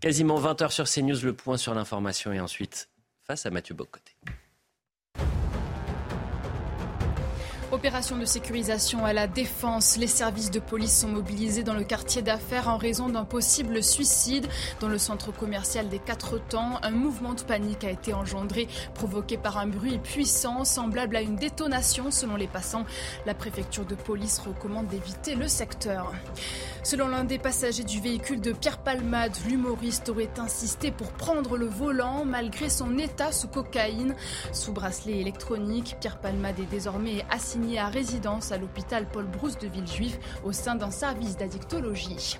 Quasiment 20 heures sur CNews, le point sur l'information et ensuite face à Mathieu Bocoté. Opération de sécurisation à la défense. Les services de police sont mobilisés dans le quartier d'affaires en raison d'un possible suicide. Dans le centre commercial des Quatre Temps, un mouvement de panique a été engendré, provoqué par un bruit puissant, semblable à une détonation selon les passants. La préfecture de police recommande d'éviter le secteur. Selon l'un des passagers du véhicule de Pierre Palmade, l'humoriste aurait insisté pour prendre le volant malgré son état sous cocaïne. Sous bracelet électronique, Pierre Palmade est désormais assigné à résidence à l'hôpital Paul Brousse de Villejuif au sein d'un service d'addictologie.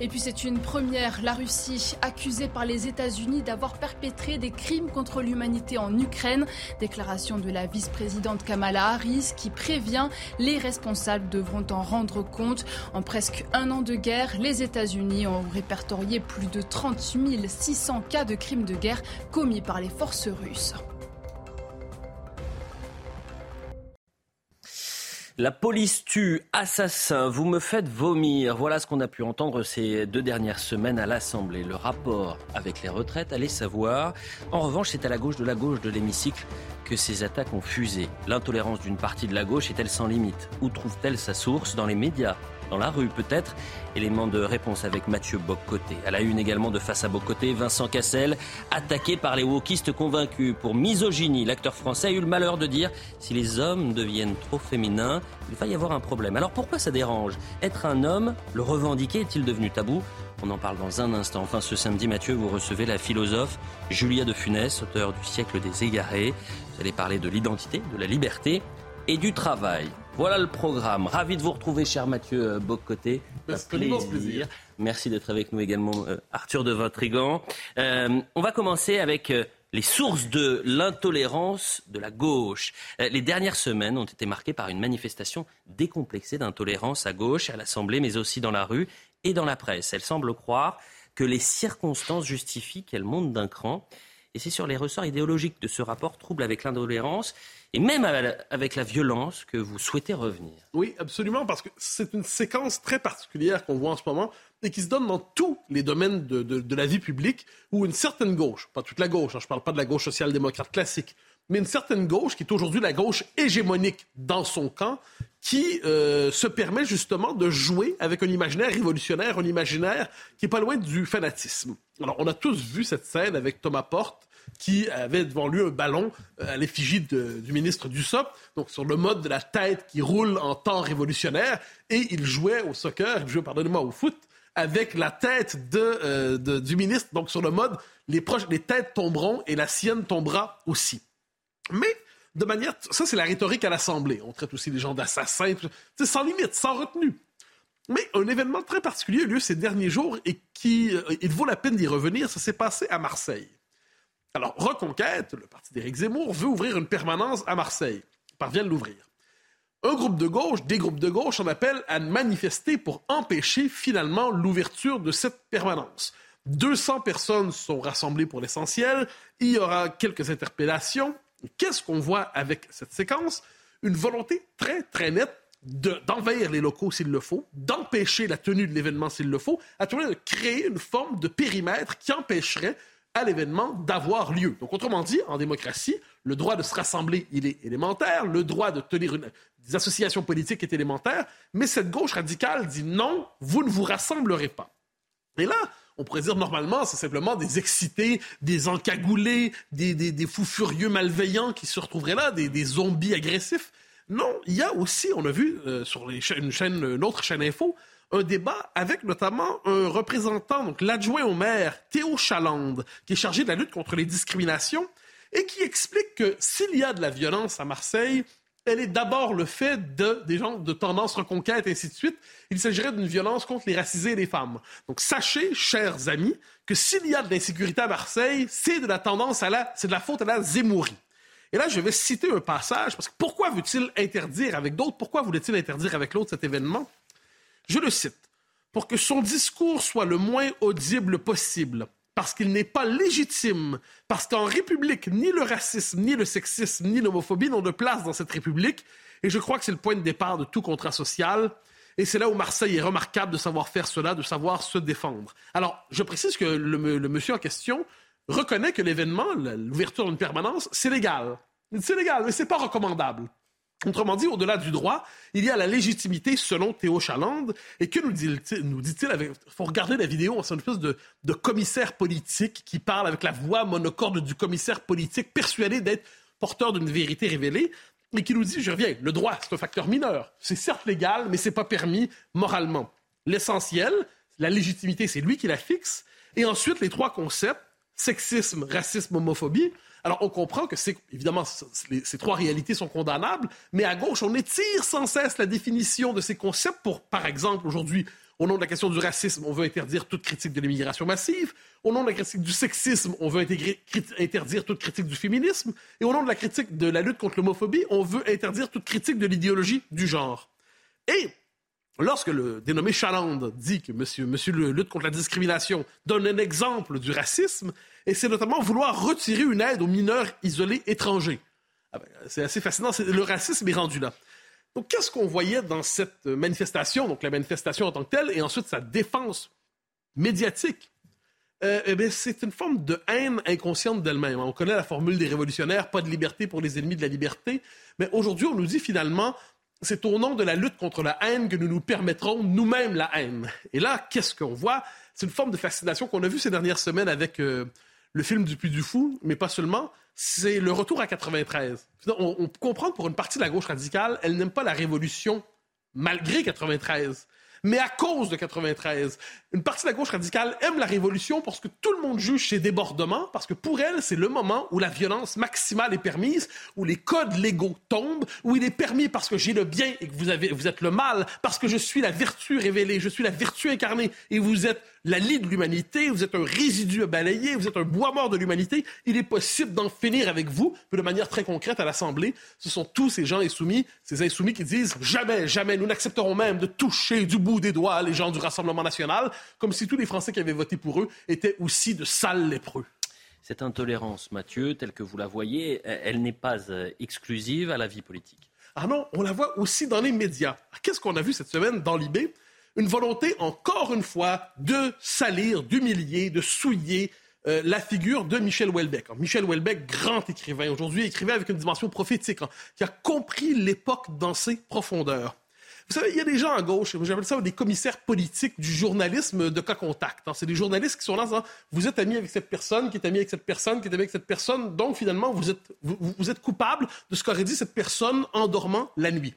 Et puis c'est une première, la Russie accusée par les États-Unis d'avoir perpétré des crimes contre l'humanité en Ukraine. Déclaration de la vice-présidente Kamala Harris qui prévient les responsables devront en rendre compte. En presque un an de guerre, les États-Unis ont répertorié plus de 30 600 cas de crimes de guerre commis par les forces russes. La police tue, assassin, vous me faites vomir. Voilà ce qu'on a pu entendre ces deux dernières semaines à l'Assemblée. Le rapport avec les retraites, allez savoir. En revanche, c'est à la gauche de la gauche de l'hémicycle que ces attaques ont fusé. L'intolérance d'une partie de la gauche est-elle sans limite? Où trouve-t-elle sa source? Dans les médias dans la rue peut-être. Élément de réponse avec Mathieu Boccoté. À la une également de Face à Boccoté, Vincent Cassel, attaqué par les wokistes convaincus pour misogynie. L'acteur français a eu le malheur de dire si les hommes deviennent trop féminins, il va y avoir un problème. Alors pourquoi ça dérange? Être un homme, le revendiquer, est-il devenu tabou? On en parle dans un instant. Enfin, ce samedi, Mathieu, vous recevez la philosophe Julia de Funès, auteur du siècle des égarés. Vous allez parler de l'identité, de la liberté et du travail. Voilà le programme. Ravi de vous retrouver, cher Mathieu euh, Boccoté. Merci, plaisir. plaisir. Merci d'être avec nous également, euh, Arthur de Vatrigan. Euh, on va commencer avec les sources de l'intolérance de la gauche. les dernières semaines ont été marquées par une manifestation décomplexée d'intolérance à gauche, à l'Assemblée, mais aussi dans la rue et dans la presse. Elle semble croire que les circonstances justifient qu'elle monte d'un cran. Et c'est sur les ressorts idéologiques de ce rapport trouble avec l'intolérance et même avec la violence que vous souhaitez revenir. Oui, absolument, parce que c'est une séquence très particulière qu'on voit en ce moment et qui se donne dans tous les domaines de, la vie publique où une certaine gauche, pas toute la gauche, hein, je ne parle pas de la gauche social-démocrate classique, mais une certaine gauche qui est aujourd'hui la gauche hégémonique dans son camp, qui euh, se permet justement de jouer avec un imaginaire révolutionnaire, un imaginaire qui est pas loin du fanatisme. Alors, on a tous vu cette scène avec Thomas Porte, qui avait devant lui un ballon euh, à l'effigie du ministre Dussopt, donc sur le mode de la tête qui roule en temps révolutionnaire, et il jouait au soccer, il jouait, pardonnez-moi, au foot, avec la tête euh, de, du ministre, donc sur le mode les, proches, les têtes tomberont et la sienne tombera aussi. Mais de manière, ça c'est la rhétorique à l'Assemblée. On traite aussi les gens d'assassins, c'est sans limite, sans retenue. Mais un événement très particulier a eu lieu ces derniers jours et qui, euh, il vaut la peine d'y revenir, ça s'est passé à Marseille. Alors, Reconquête, le parti d'Éric Zemmour, veut ouvrir une permanence à Marseille. Il parvient de l'ouvrir. Un groupe de gauche, des groupes de gauche, en appellent à manifester pour empêcher finalement l'ouverture de cette permanence. 200 personnes sont rassemblées pour l'essentiel. Il y aura quelques interpellations. Qu'est-ce qu'on voit avec cette séquence? Une volonté très, très nette d'envahir les locaux s'il le faut, d'empêcher la tenue de l'événement s'il le faut, à tout de créer une forme de périmètre qui empêcherait à l'événement d'avoir lieu. Donc, autrement dit, en démocratie, le droit de se rassembler, il est élémentaire, le droit de tenir des associations politiques est élémentaire, mais cette gauche radicale dit non, vous ne vous rassemblerez pas. Et là, on pourrait dire normalement, c'est simplement des excités, des encagoulés, des, fous furieux malveillants qui se retrouveraient là, des, zombies agressifs. Non, il y a aussi, on a vu euh, sur une, chaîne, une autre chaîne info, un débat avec notamment un représentant, donc l'adjoint au maire, Théo Chalande, qui est chargé de la lutte contre les discriminations et qui explique que s'il y a de la violence à Marseille, elle est d'abord le fait de, des gens de tendance reconquête, ainsi de suite. Il s'agirait d'une violence contre les racisés et les femmes. Donc sachez, chers amis, que s'il y a de l'insécurité à Marseille, c'est de la tendance à la, c'est de la faute à la zémourie. Et là, je vais citer un passage, parce que pourquoi veut-il interdire avec d'autres, pourquoi voulait-il interdire avec l'autre cet événement? Je le cite. Pour que son discours soit le moins audible possible, parce qu'il n'est pas légitime, parce qu'en République, ni le racisme, ni le sexisme, ni l'homophobie n'ont de place dans cette République, et je crois que c'est le point de départ de tout contrat social. Et c'est là où Marseille est remarquable de savoir faire cela, de savoir se défendre. Alors, je précise que le, le monsieur en question reconnaît que l'événement, l'ouverture d'une permanence, c'est légal. C'est légal, mais c'est pas recommandable. Autrement dit, au-delà du droit, il y a la légitimité selon Théo Chalande. Et que nous dit-il? Nous dit-il il faut regarder la vidéo, c'est une espèce de, de, commissaire politique qui parle avec la voix monocorde du commissaire politique persuadé d'être porteur d'une vérité révélée et qui nous dit, je reviens, le droit, c'est un facteur mineur. C'est certes légal, mais c'est pas permis moralement. L'essentiel, la légitimité, c'est lui qui la fixe. Et ensuite, les trois concepts, sexisme, racisme, homophobie. Alors, on comprend que c'est évidemment ces trois réalités sont condamnables, mais à gauche, on étire sans cesse la définition de ces concepts pour, par exemple, aujourd'hui, au nom de la question du racisme, on veut interdire toute critique de l'immigration massive. Au nom de la critique du sexisme, on veut interdire toute critique du féminisme. Et au nom de la critique de la lutte contre l'homophobie, on veut interdire toute critique de l'idéologie du genre. Et Lorsque le dénommé Chaland dit que monsieur, le lutte contre la discrimination donne un exemple du racisme, et c'est notamment vouloir retirer une aide aux mineurs isolés étrangers. Ah ben, c'est assez fascinant, le racisme est rendu là. Donc qu'est-ce qu'on voyait dans cette manifestation, donc la manifestation en tant que telle, et ensuite sa défense médiatique? Euh, eh c'est une forme de haine inconsciente d'elle-même. On connaît la formule des révolutionnaires, pas de liberté pour les ennemis de la liberté. Mais aujourd'hui, on nous dit finalement, c'est au nom de la lutte contre la haine que nous nous permettrons nous-mêmes la haine. Et là, qu'est-ce qu'on voit? C'est une forme de fascination qu'on a vue ces dernières semaines avec euh, le film du Puy du Fou, mais pas seulement. C'est le retour à 93. On, on comprend que pour une partie de la gauche radicale, elle n'aime pas la révolution malgré 93 mais à cause de 93. Une partie de la gauche radicale aime la révolution parce que tout le monde juge ses débordements, parce que pour elle, c'est le moment où la violence maximale est permise, où les codes légaux tombent, où il est permis parce que j'ai le bien et que vous, avez, vous êtes le mal, parce que je suis la vertu révélée, je suis la vertu incarnée et vous êtes la lie de l'humanité, vous êtes un résidu à balayer, vous êtes un bois mort de l'humanité, il est possible d'en finir avec vous, de manière très concrète à l'Assemblée. Ce sont tous ces gens insoumis, ces insoumis qui disent jamais, jamais, nous n'accepterons même de toucher du bout des doigts les gens du Rassemblement national, comme si tous les Français qui avaient voté pour eux étaient aussi de sales lépreux. Cette intolérance, Mathieu, telle que vous la voyez, elle n'est pas euh, exclusive à la vie politique. Ah non, on la voit aussi dans les médias. Qu'est-ce qu'on a vu cette semaine dans l'IB une volonté, encore une fois, de salir, d'humilier, de souiller euh, la figure de Michel Houellebecq. Michel Houellebecq, grand écrivain, aujourd'hui écrivait avec une dimension prophétique, hein, qui a compris l'époque dans ses profondeurs. Vous savez, il y a des gens à gauche, j'appelle ça des commissaires politiques du journalisme de cas contact. Hein. C'est des journalistes qui sont là vous êtes ami avec cette personne, qui est ami avec cette personne, qui est ami avec cette personne, donc finalement, vous êtes, vous, êtes coupable de ce qu'aurait dit cette personne en dormant la nuit.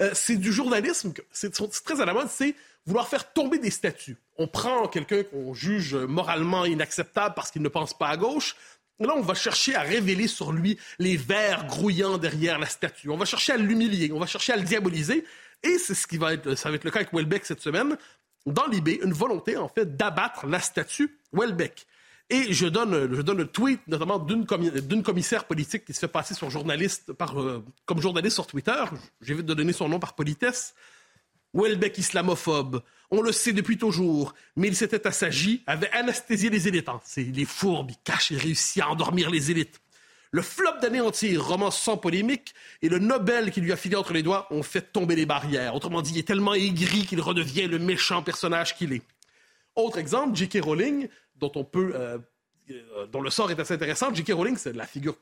Euh, c'est du journalisme, c'est très à la mode, c'est vouloir faire tomber des statues. On prend quelqu'un qu'on juge moralement inacceptable parce qu'il ne pense pas à gauche. Là, on va chercher à révéler sur lui les vers grouillants derrière la statue. On va chercher à l'humilier, on va chercher à le diaboliser. Et c'est ce qui va être, ça va être le cas avec Welbeck cette semaine. Dans l'IB, une volonté, en fait, d'abattre la statue Welbeck. Et je donne, le tweet, notamment d'une, commissaire politique qui se fait passer journaliste euh, comme journaliste sur Twitter. J'évite de donner son nom par politesse. Welbeck islamophobe, on le sait depuis toujours, mais il s'était assagi, avait anesthésié les élites. Hein. C'est les fourbes, il cache et réussit à endormir les élites. Le flop d'anéantir, roman sans polémique, et le Nobel qui lui a filé entre les doigts ont fait tomber les barrières. Autrement dit, il est tellement aigri qu'il redevient le méchant personnage qu'il est. Autre exemple, J.K. Rowling, euh, euh, dont le sort est assez intéressant. J.K. Rowling, c'est la figure,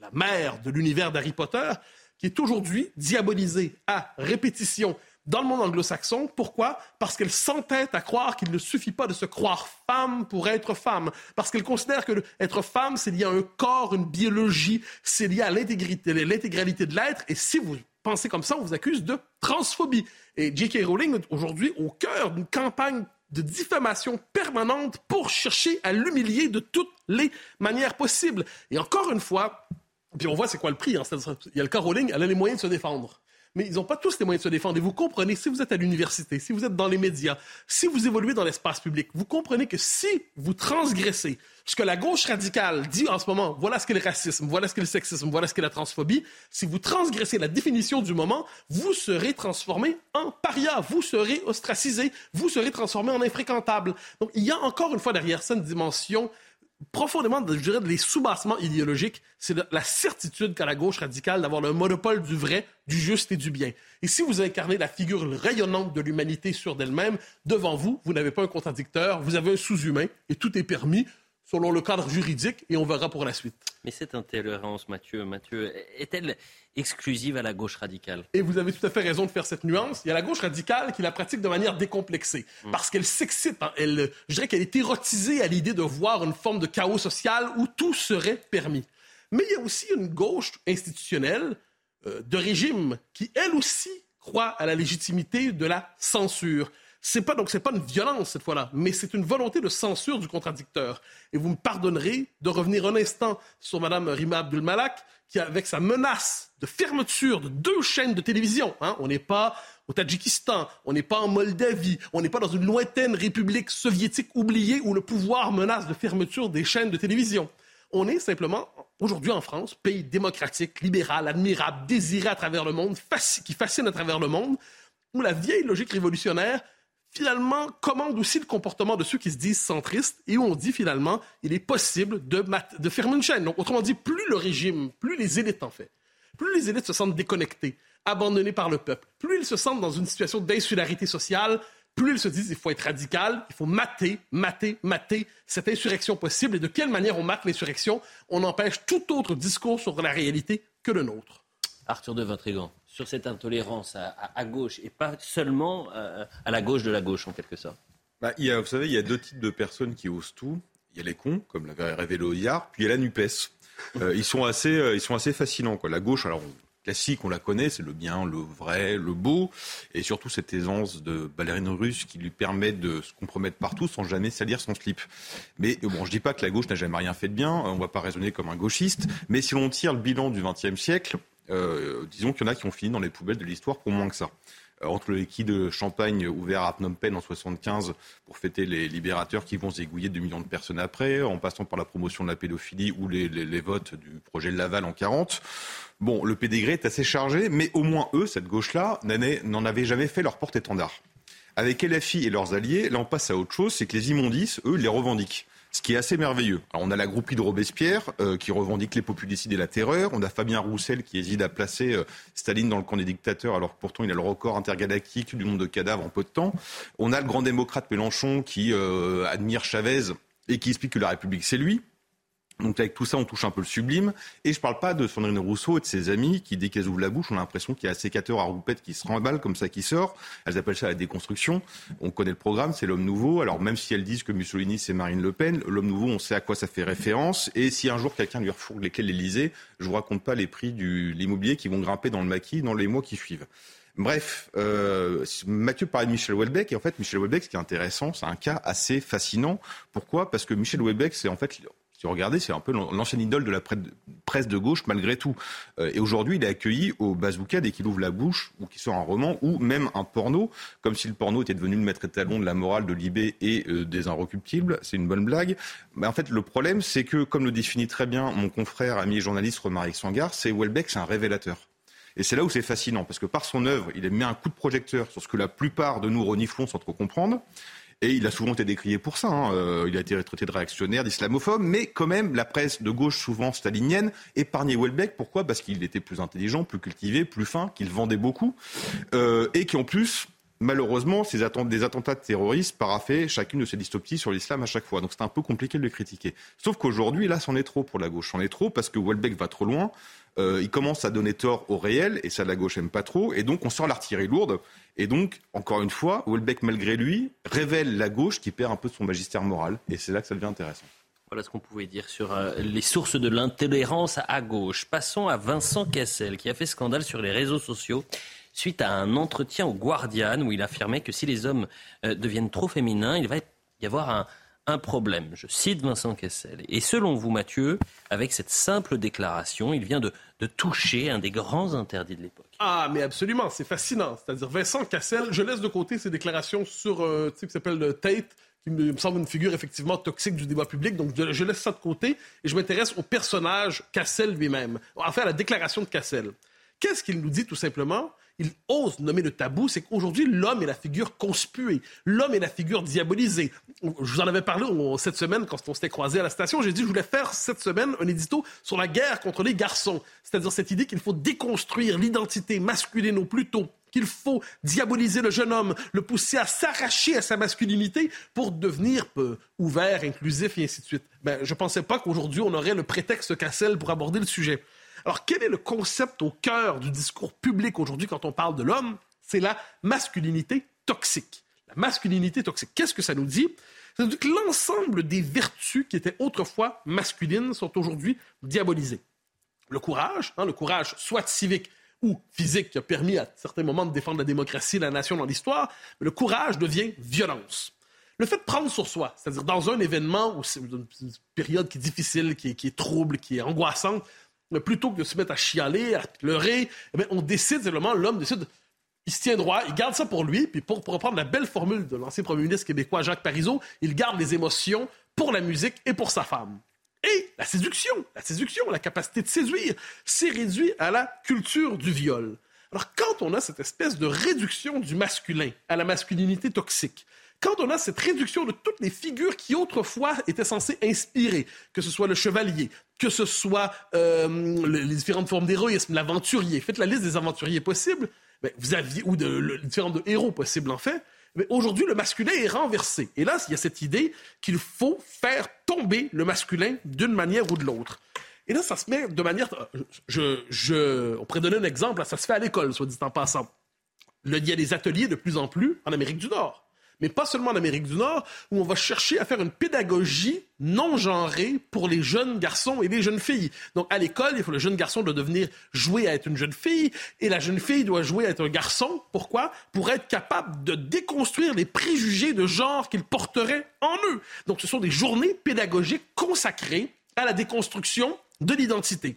la mère de l'univers d'Harry Potter, qui est aujourd'hui diabolisée à répétition dans le monde anglo-saxon. Pourquoi? Parce qu'elle s'entête à croire qu'il ne suffit pas de se croire femme pour être femme. Parce qu'elle considère que être femme, c'est lié à un corps, une biologie, c'est lié à l'intégralité de l'être. Et si vous pensez comme ça, on vous accuse de transphobie. Et J.K. Rowling, aujourd'hui, au cœur d'une campagne de diffamation permanente pour chercher à l'humilier de toutes les manières possibles. Et encore une fois, Puis on voit c'est quoi le prix. Hein. Il y a le cas Rowling, elle a les moyens de se défendre mais ils n'ont pas tous les moyens de se défendre. Et vous comprenez, si vous êtes à l'université, si vous êtes dans les médias, si vous évoluez dans l'espace public, vous comprenez que si vous transgressez ce que la gauche radicale dit en ce moment, voilà ce qu'est le racisme, voilà ce qu'est le sexisme, voilà ce qu'est la transphobie, si vous transgressez la définition du moment, vous serez transformé en paria, vous serez ostracisé, vous serez transformé en infréquentable. Donc il y a encore une fois derrière ça une dimension profondément, je dirais, les sous-bassements idéologiques, c'est la certitude qu'a la gauche radicale d'avoir le monopole du vrai, du juste et du bien. Et si vous incarnez la figure rayonnante de l'humanité sur d'elle-même, devant vous, vous n'avez pas un contradicteur, vous avez un sous-humain, et tout est permis selon le cadre juridique, et on verra pour la suite. Mais cette intolérance, Mathieu, Mathieu est-elle exclusive à la gauche radicale? Et vous avez tout à fait raison de faire cette nuance. Il y a la gauche radicale qui la pratique de manière décomplexée, mm. parce qu'elle s'excite, hein. elle, je dirais qu'elle est érotisée à l'idée de voir une forme de chaos social où tout serait permis. Mais il y a aussi une gauche institutionnelle euh, de régime qui, elle aussi, croit à la légitimité de la censure. C'est pas donc c'est pas une violence cette fois-là, mais c'est une volonté de censure du contradicteur. Et vous me pardonnerez de revenir un instant sur Mme Rima Abdul-Malak, qui, avec sa menace de fermeture de deux chaînes de télévision, hein, on n'est pas au Tadjikistan, on n'est pas en Moldavie, on n'est pas dans une lointaine république soviétique oubliée où le pouvoir menace de fermeture des chaînes de télévision. On est simplement, aujourd'hui en France, pays démocratique, libéral, admirable, désiré à travers le monde, qui fascine à travers le monde, où la vieille logique révolutionnaire finalement commande aussi le comportement de ceux qui se disent centristes et où on dit finalement il est possible de, fermer une chaîne. Donc autrement dit, plus le régime, plus les élites en fait, plus les élites se sentent déconnectées, abandonnées par le peuple, plus ils se sentent dans une situation d'insularité sociale, plus ils se disent il faut être radical, il faut mater, mater, mater cette insurrection possible. Et de quelle manière on mate l'insurrection? On empêche tout autre discours sur la réalité que le nôtre. Arthur de Vatrigan sur cette intolérance à, gauche et pas seulement euh, à, la gauche de la gauche en quelque sorte bah, il y a, Vous savez, il y a deux types de personnes qui osent tout. Il y a les cons, comme l'avait révélé Ollard, puis il y a la NUPES. Euh, ils, sont assez, euh, ils sont assez fascinants. Quoi. La gauche, alors classique, on la connaît, c'est le bien, le vrai, le beau, et surtout cette aisance de ballerine russe qui lui permet de se compromettre partout sans jamais salir son slip. Mais bon, je dis pas que la gauche n'a jamais rien fait de bien, on ne va pas raisonner comme un gauchiste, mais si l'on tire le bilan du XXe siècle, euh, disons qu'il y en a qui ont fini dans les poubelles de l'histoire pour moins que ça. Euh, entre le liquide de champagne ouvert à Phnom Penh en 75 pour fêter les libérateurs qui vont zégouiller 2 millions de personnes après, en passant par la promotion de la pédophilie ou les, votes du projet de Laval en 40. Bon, le pédigré est assez chargé, mais au moins eux, cette gauche-là, n'en avaient jamais fait leur porte-étendard. Avec LFI et leurs alliés, là on passe à autre chose, c'est que les immondices, eux, les revendiquent ce qui est assez merveilleux. On a la groupie de Robespierre euh, qui revendique les populicides et la terreur. On a Fabien Roussel qui hésite à placer euh, Staline dans le camp des dictateurs alors que pourtant il a le record intergalactique du nombre de cadavres en peu de temps. On a le grand démocrate Mélenchon qui euh, admire Chavez et qui explique que la République c'est lui. Donc avec tout ça, on touche un peu le sublime. Et je ne parle pas de Sandrine Rousseau et de ses amis qui, dès qu'elles ouvrent la bouche, ont l'impression qu'il y a un sécateur à roupettes qui se remballe comme ça qui sort. Elles appellent ça la déconstruction. On connaît le programme, c'est l'homme nouveau. Alors même si elles disent que Mussolini c'est Marine Le Pen, l'homme nouveau, on sait à quoi ça fait référence. Et si un jour quelqu'un lui refourgue lesquels l'Elysée, je vous raconte pas les prix de l'immobilier qui vont grimper dans le maquis dans les mois qui suivent. Bref, euh, Mathieu parlait de Michel Houellebecq et en fait Michel Houellebecq, ce qui est intéressant, c'est un cas assez fascinant. Pourquoi? Parce que Michel Houellebecq, c'est en fait regardez, c'est un peu l'ancienne idole de la presse de gauche malgré tout. Euh, et aujourd'hui, il est accueilli au bazooka dès qu'il ouvre la bouche ou qu'il sort un roman ou même un porno, comme si le porno était devenu le maître étalon de la morale de Libé et euh, des inrecuptibles. C'est une bonne blague. Mais en fait, le problème, c'est que, comme le définit très bien mon confrère, ami et journaliste Romaric Sangar, c'est Welbeck, c'est un révélateur. Et c'est là où c'est fascinant, parce que par son œuvre, il met un coup de projecteur sur ce que la plupart de nous reniflons sans trop comprendre. Et il a souvent été décrié pour ça. Hein. Euh, il a été traité de réactionnaire, d'islamophobe, mais quand même, la presse de gauche, souvent stalinienne, épargnait Welbeck. Pourquoi? Parce qu'il était plus intelligent, plus cultivé, plus fin, qu'il vendait beaucoup, euh, et qui en plus malheureusement, des attentats terroristes paraffaient chacune de ces dystopies sur l'islam à chaque fois. Donc c'est un peu compliqué de le critiquer. Sauf qu'aujourd'hui, là, c'en est trop pour la gauche. C'en est trop parce que Welbeck va trop loin. Euh, il commence à donner tort au réel, et ça, la gauche aime pas trop. Et donc, on sort l'artillerie lourde. Et donc, encore une fois, Welbeck, malgré lui, révèle la gauche qui perd un peu de son magistère moral. Et c'est là que ça devient intéressant. Voilà ce qu'on pouvait dire sur euh, les sources de l'intolérance à gauche. Passons à Vincent Cassel, qui a fait scandale sur les réseaux sociaux suite à un entretien au Guardian où il affirmait que si les hommes euh, deviennent trop féminins, il va y avoir un, un problème. Je cite Vincent Kessel. Et selon vous, Mathieu, avec cette simple déclaration, il vient de, toucher un des grands interdits de l'époque. Ah, mais absolument, c'est fascinant. C'est-à-dire, Vincent Cassel, je laisse de côté ses déclarations sur, euh, sais, qui s'appelle le Tate, qui me semble une figure effectivement toxique du débat public. Donc, je, laisse ça de côté et je m'intéresse au personnage Cassel lui-même. Enfin, à la déclaration de Cassel. Qu'est-ce qu'il nous dit tout simplement? Il ose nommer le tabou, c'est qu'aujourd'hui, l'homme est la figure conspuée. L'homme est la figure diabolisée. Je vous en avais parlé cette semaine quand on s'était croisé à la station. J'ai dit, je voulais faire cette semaine un édito sur la guerre contre les garçons. C'est-à-dire cette idée qu'il faut déconstruire l'identité masculine au plus tôt qu'il faut diaboliser le jeune homme, le pousser à s'arracher à sa masculinité pour devenir ouvert, inclusif et ainsi de suite. Ben, je ne pensais pas qu'aujourd'hui on aurait le prétexte Cassel pour aborder le sujet. Alors, quel est le concept au cœur du discours public aujourd'hui quand on parle de l'homme? C'est la masculinité toxique. La masculinité toxique. Qu'est-ce que ça nous dit? Ça nous dit que l'ensemble des vertus qui étaient autrefois masculines sont aujourd'hui diabolisées. Le courage, hein, le courage soit civique ou physique qui a permis à certains moments de défendre la démocratie, la nation dans l'histoire, le courage devient violence. Le fait de prendre sur soi, c'est-à-dire dans un événement ou une période qui est difficile, qui est, qui est trouble, qui est angoissante, plutôt que de se mettre à chialer, à pleurer, eh on décide simplement, l'homme décide, il se tient droit, il garde ça pour lui, puis pour, reprendre la belle formule de l'ancien premier ministre québécois Jacques Parizeau, il garde les émotions pour la musique et pour sa femme. Et la séduction, la séduction, la capacité de séduire, c'est réduit à la culture du viol. Alors quand on a cette espèce de réduction du masculin à la masculinité toxique, quand on a cette réduction de toutes les figures qui autrefois étaient censées inspirer, que ce soit le chevalier, que ce soit euh, les différentes formes d'héroïsme, l'aventurier, faites la liste des aventuriers possibles, vous aviez, ou de, le, différentes héros possibles en fait, mais aujourd'hui, le masculin est renversé. Et là, il y a cette idée qu'il faut faire tomber le masculin d'une manière ou de l'autre. Et là, ça se met de manière... Je, je, on pourrait donner un exemple, ça se fait à l'école, soit dit en passant. il y a des ateliers de plus en plus en Amérique du Nord mais pas seulement en Amérique du Nord, où on va chercher à faire une pédagogie non genrée pour les jeunes garçons et les jeunes filles. Donc, à l'école, il faut le jeune garçon doit devenir jouer à être une jeune fille, et la jeune fille doit jouer à être un garçon. Pourquoi? Pour être capable de déconstruire les préjugés de genre qu'ils porteraient en eux. Donc, ce sont des journées pédagogiques consacrées à la déconstruction de l'identité.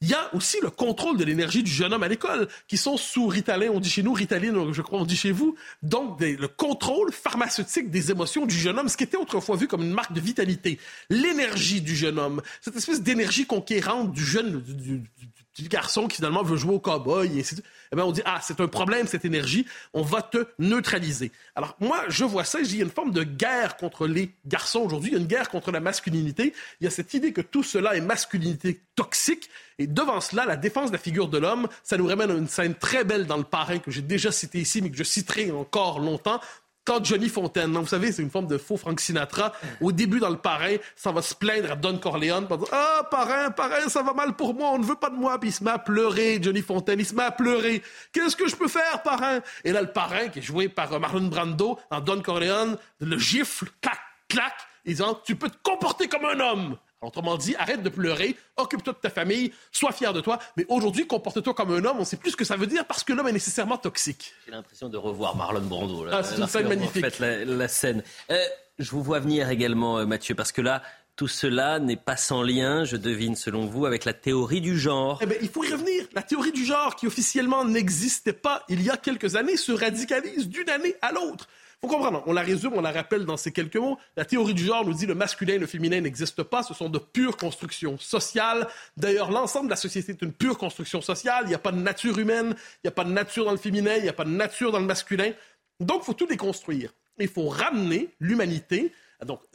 Il y a aussi le contrôle de l'énergie du jeune homme à l'école, qui sont sous Ritalin, on dit chez nous, Ritaline, je crois, on dit chez vous. Donc, le contrôle pharmaceutique des émotions du jeune homme, ce qui était autrefois vu comme une marque de vitalité. L'énergie du jeune homme, cette espèce d'énergie conquérante du jeune, du, du garçon qui finalement veut jouer au cowboy et eh bien, on dit ah c'est un problème cette énergie, on va te neutraliser. Alors moi je vois ça, il y a une forme de guerre contre les garçons aujourd'hui, il y a une guerre contre la masculinité. Il y a cette idée que tout cela est masculinité toxique et devant cela la défense de la figure de l'homme, ça nous ramène à une scène très belle dans le Parrain que j'ai déjà cité ici mais que je citerai encore longtemps quand Johnny Fontaine, vous savez, c'est une forme de faux Frank Sinatra, au début dans le parrain, ça va se plaindre à Don Corleone, ah, parrain, parrain, ça va mal pour moi, on ne veut pas de moi, puis il se met à pleurer, Johnny Fontaine, il se met à pleurer. Qu'est-ce que je peux faire, parrain? Et là, le parrain, qui est joué par euh, Marlon Brando, dans Don Corleone, le gifle, clac, clac, disant, tu peux te comporter comme un homme. Autrement dit, arrête de pleurer, occupe-toi de ta famille, sois fier de toi. Mais aujourd'hui, comporte-toi comme un homme. On sait plus ce que ça veut dire parce que l'homme est nécessairement toxique. J'ai l'impression de revoir Marlon Brando. Là, ah, c'est une scène magnifique. En fait, la, scène. Euh, je vous vois venir également, euh, Mathieu, parce que là, tout cela n'est pas sans lien, je devine, selon vous, avec la théorie du genre. Eh bien, il faut y revenir. La théorie du genre, qui officiellement n'existait pas il y a quelques années, se radicalise d'une année à l'autre faut comprendre, on la résume, on la rappelle dans ces quelques mots. La théorie du genre nous dit le masculin et le féminin n'existent pas, ce sont de pures constructions sociales. D'ailleurs, l'ensemble de la société est une pure construction sociale. Il n'y a pas de nature humaine, il n'y a pas de nature dans le féminin, il n'y a pas de nature dans le masculin. Donc, il faut tout déconstruire. Il faut ramener l'humanité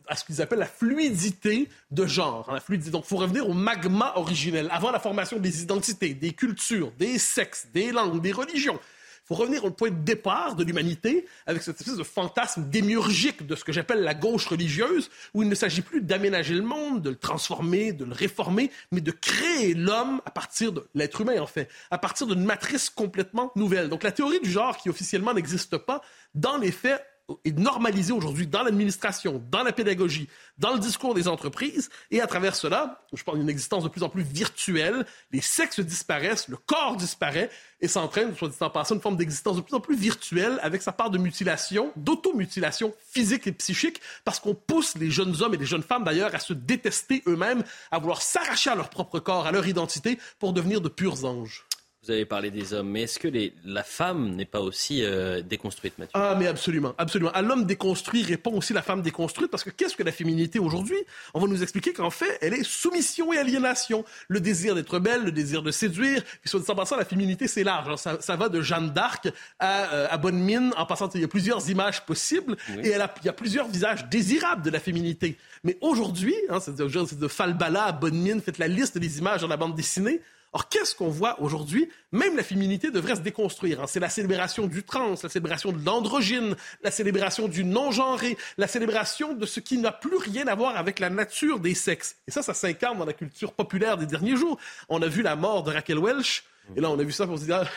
à ce qu'ils appellent la fluidité de genre. La fluidité. Donc, il faut revenir au magma originel, avant la formation des identités, des cultures, des sexes, des langues, des religions. Faut revenir au point de départ de l'humanité avec cette espèce de fantasme démiurgique de ce que j'appelle la gauche religieuse, où il ne s'agit plus d'aménager le monde, de le transformer, de le réformer, mais de créer l'homme à partir de l'être humain, en fait, à partir d'une matrice complètement nouvelle. Donc la théorie du genre, qui officiellement n'existe pas, dans les faits, est normalisé aujourd'hui dans l'administration, dans la pédagogie, dans le discours des entreprises. Et à travers cela, je parle d'une existence de plus en plus virtuelle. Les sexes disparaissent, le corps disparaît et s'entraîne, soit dit en passant, une forme d'existence de plus en plus virtuelle avec sa part de mutilation, d'automutilation physique et psychique, parce qu'on pousse les jeunes hommes et les jeunes femmes d'ailleurs à se détester eux-mêmes, à vouloir s'arracher à leur propre corps, à leur identité pour devenir de purs anges. Vous avez parlé des hommes, mais est-ce que la femme n'est pas aussi euh, déconstruite, Mathieu? Ah, mais absolument, absolument. À l'homme déconstruit répond aussi la femme déconstruite, parce que qu'est-ce que la féminité aujourd'hui? On va nous expliquer qu'en fait, elle est soumission et aliénation. Le désir d'être belle, le désir de séduire. Puis soit en passant, la féminité, c'est large. Ça, ça, va de Jeanne d'Arc à, euh, à, Bonne Mine, en passant, il y a plusieurs images possibles, et elle a, il y a plusieurs visages désirables de la féminité. Mais aujourd'hui, hein, c'est de, de Falbala à Bonne Mine, faites la liste des images dans la bande dessinée. Or, qu'est-ce qu'on voit aujourd'hui? Même la féminité devrait se déconstruire. Hein. C'est la célébration du trans, la célébration de l'androgyne, la célébration du non-genré, la célébration de ce qui n'a plus rien à voir avec la nature des sexes. Et ça, ça s'incarne dans la culture populaire des derniers jours. On a vu la mort de Raquel Welch, et là, on a vu ça pour se dire,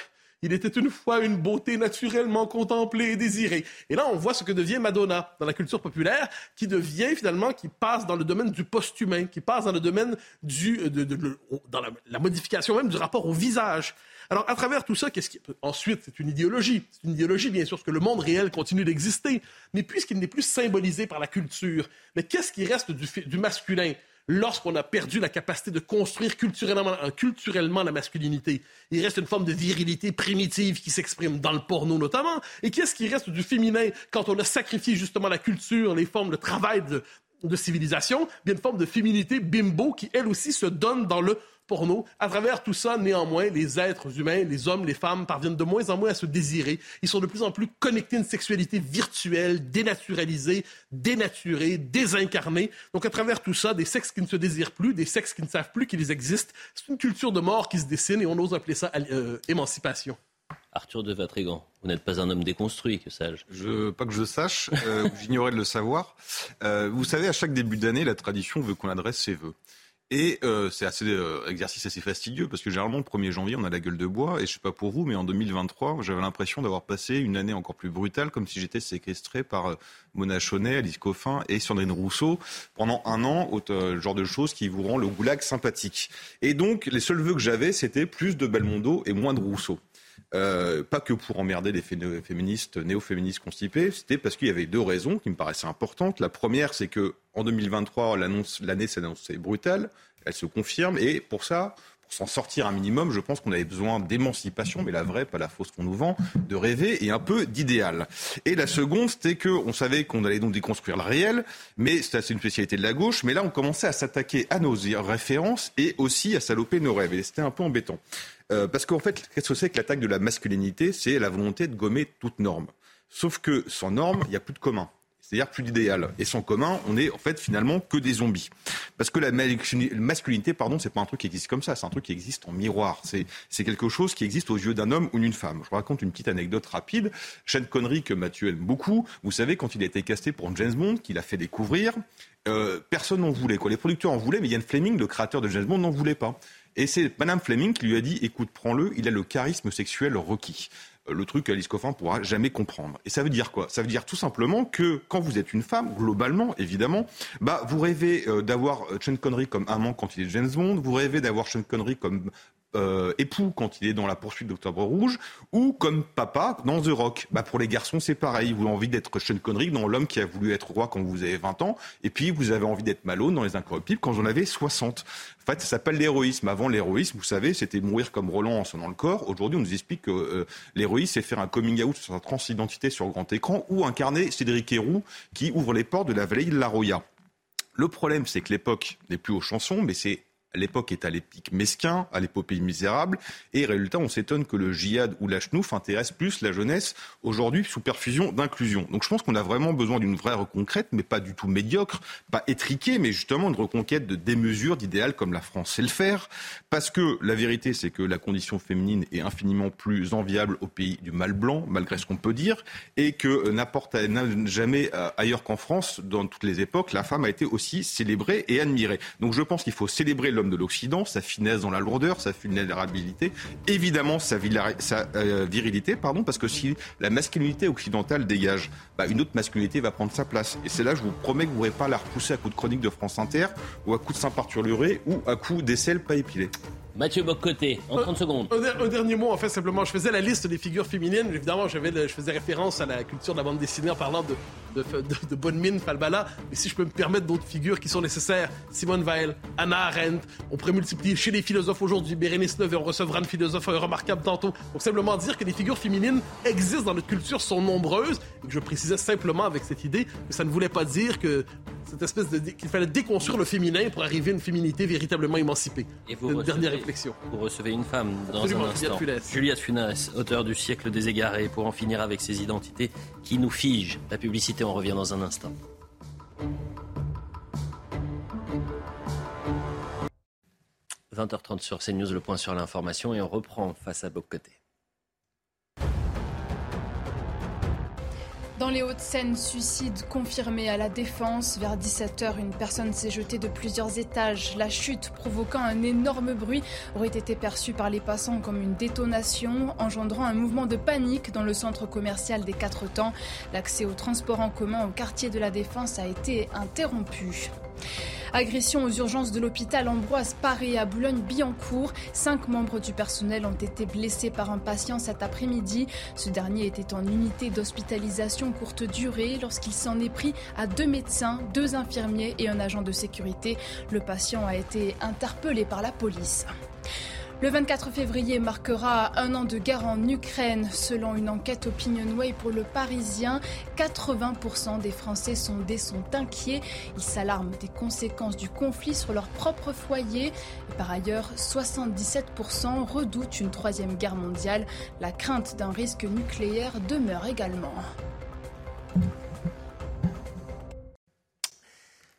il était une fois une beauté naturellement contemplée et désirée. Et là, on voit ce que devient Madonna dans la culture populaire, qui devient finalement, qui passe dans le domaine du post-humain, qui passe dans le domaine du, de, de, dans la, modification même du rapport au visage. Alors, à travers tout ça, qu'est-ce qui... ensuite, c'est une idéologie. C'est une idéologie, bien sûr, parce que le monde réel continue d'exister. Mais puisqu'il n'est plus symbolisé par la culture, mais qu'est-ce qui reste du masculin? Lorsqu'on a perdu la capacité de construire culturellement, euh, culturellement la masculinité. Il reste une forme de virilité primitive qui s'exprime dans le porno notamment. Et qu'est-ce qui reste du féminin quand on a sacrifié justement la culture, les formes de travail de, de civilisation, bien une forme de féminité bimbo qui, elle aussi, se donne dans le porno. À travers tout ça, néanmoins, les êtres humains, les hommes, les femmes parviennent de moins en moins à se désirer. Ils sont de plus en plus connectés à une sexualité virtuelle, dénaturalisée, dénaturée, désincarnée. Donc, à travers tout ça, des sexes qui ne se désirent plus, des sexes qui ne savent plus qu'ils existent. C'est une culture de mort qui se dessine et on ose appeler ça euh, émancipation. Arthur de Vatrigan, vous n'êtes pas un homme déconstruit, que sage je, Pas que je sache, euh, j'ignorais de le savoir. Euh, vous savez, à chaque début d'année, la tradition veut qu'on adresse ses vœux. Et euh, c'est assez euh, exercice assez fastidieux parce que généralement le 1er janvier on a la gueule de bois et je sais pas pour vous mais en 2023 j'avais l'impression d'avoir passé une année encore plus brutale comme si j'étais séquestré par euh, Mona Chaunet, Alice Coffin et Sandrine Rousseau pendant un an, au euh, genre de choses qui vous rend le goulag sympathique. Et donc les seuls vœux que j'avais c'était plus de Belmondo et moins de Rousseau. Euh, pas que pour emmerder les féministes, néo-féministes constipés, c'était parce qu'il y avait deux raisons qui me paraissaient importantes. La première, c'est que en 2023, l'année s'est annoncée brutale, elle se confirme, et pour ça, pour s'en sortir un minimum, je pense qu'on avait besoin d'émancipation, mais la vraie, pas la fausse qu'on nous vend, de rêver et un peu d'idéal. Et la seconde, c'était qu'on savait qu'on allait donc déconstruire le réel, mais c'était une spécialité de la gauche, mais là on commençait à s'attaquer à nos références et aussi à saloper nos rêves, et c'était un peu embêtant. Euh, parce qu'en fait, qu'est-ce que c'est que l'attaque de la masculinité? C'est la volonté de gommer toute norme. Sauf que sans norme, il n'y a plus de commun. C'est-à-dire plus d'idéal. Et sans commun, on est en fait finalement que des zombies. Parce que la masculinité, pardon, c'est pas un truc qui existe comme ça, c'est un truc qui existe en miroir. C'est quelque chose qui existe aux yeux d'un homme ou d'une femme. Je vous raconte une petite anecdote rapide. Sean Connery, que Mathieu aime beaucoup, vous savez, quand il a été casté pour James Bond, qu'il a fait découvrir, euh, personne n'en voulait. Quoi. Les producteurs en voulaient, mais Ian Fleming, le créateur de James Bond, n'en voulait pas. Et c'est Madame Fleming qui lui a dit écoute, prends-le, il a le charisme sexuel requis. Le truc qu'Alice Coffin pourra jamais comprendre. Et ça veut dire quoi? Ça veut dire tout simplement que quand vous êtes une femme, globalement, évidemment, bah vous rêvez euh, d'avoir euh, Sean Connery comme amant quand il est James Bond, vous rêvez d'avoir Sean Connery comme euh, époux quand il est dans la poursuite d'Octobre Rouge, ou comme papa dans The Rock. Bah, pour les garçons, c'est pareil. Vous avez envie d'être Sean Connery dans L'homme qui a voulu être roi quand vous avez 20 ans, et puis vous avez envie d'être Malone dans Les Incorruptibles quand j'en avais 60. En fait, ça s'appelle l'héroïsme. Avant l'héroïsme, vous savez, c'était mourir comme Roland en sonnant le corps. Aujourd'hui, on nous explique que euh, l'héroïsme, c'est faire un coming out sur sa transidentité sur grand écran, ou incarner Cédric Héroux qui ouvre les portes de la vallée de la Roya. Le problème, c'est que l'époque n'est plus aux chansons, mais c'est l'époque est à l'épique mesquin, à l'épopée misérable, et résultat, on s'étonne que le djihad ou la chnouf intéresse plus la jeunesse aujourd'hui sous perfusion d'inclusion. Donc je pense qu'on a vraiment besoin d'une vraie reconquête, mais pas du tout médiocre, pas étriquée, mais justement une reconquête de démesure, d'idéal comme la France sait le faire, parce que la vérité, c'est que la condition féminine est infiniment plus enviable au pays du mal blanc, malgré ce qu'on peut dire, et que n'importe jamais euh, ailleurs qu'en France, dans toutes les époques, la femme a été aussi célébrée et admirée. Donc je pense qu'il faut célébrer l'homme de l'Occident, sa finesse dans la lourdeur, sa vulnérabilité, évidemment sa, euh, virilité, pardon, parce que si la masculinité occidentale dégage, bah, une autre masculinité va prendre sa place. Et c'est là, je vous promets que vous ne pourrez pas la repousser à coup de chronique de France Inter, ou à coup de Saint-Parturluré, ou à coup d'aisselle pas épilée. Mathieu Boccoté, en 30 secondes. Un, dernier mot, en fait, simplement. Je faisais la liste des figures féminines. Évidemment, je faisais référence à la culture de la bande dessinée en parlant de, de, Bonne Mine, Falbala. Mais si je peux me permettre d'autres figures qui sont nécessaires, Simone Weil, Anna Arendt, on pourrait multiplier chez les philosophes aujourd'hui, Bérénice Neuve, et on recevra une philosophe remarquable tantôt. Pour simplement dire que les figures féminines existent dans notre culture, sont nombreuses, et que je précisais simplement avec cette idée que ça ne voulait pas dire que cette espèce de qu'il fallait déconstruire le féminin pour arriver à une féminité véritablement émancipée. Et vous dernière réflexion. Vous recevez une femme dans un instant. Juliette Funes, auteur du siècle des égarés, pour en finir avec ces identités qui nous figent. La publicité, on revient dans un instant. « 20h30 sur CNews, le point sur l'information, et on reprend face à Bocoté. Dans les Hauts-de-Seine, suicide confirmé à la Défense. Vers 17h, une personne s'est jetée de plusieurs étages. La chute, provoquant un énorme bruit, aurait été perçue par les passants comme une détonation, engendrant un mouvement de panique dans le centre commercial des Quatre Temps. L'accès au transport en commun au quartier de la Défense a été interrompu. Agression aux urgences de l'hôpital Ambroise Paré à Boulogne-Billancourt. Cinq membres du personnel ont été blessés par un patient cet après-midi. Ce dernier était en unité d'hospitalisation courte durée lorsqu'il s'en est pris à deux médecins, deux infirmiers et un agent de sécurité. Le patient a été interpellé par la police. Le 24 février marquera un an de guerre en Ukraine. Selon une enquête Opinionway pour le Parisien, 80% des Français sondés sont inquiets. Ils s'alarment des conséquences du conflit sur leur propre foyer. par ailleurs, 77% redoutent une troisième guerre mondiale. La crainte d'un risque nucléaire demeure également.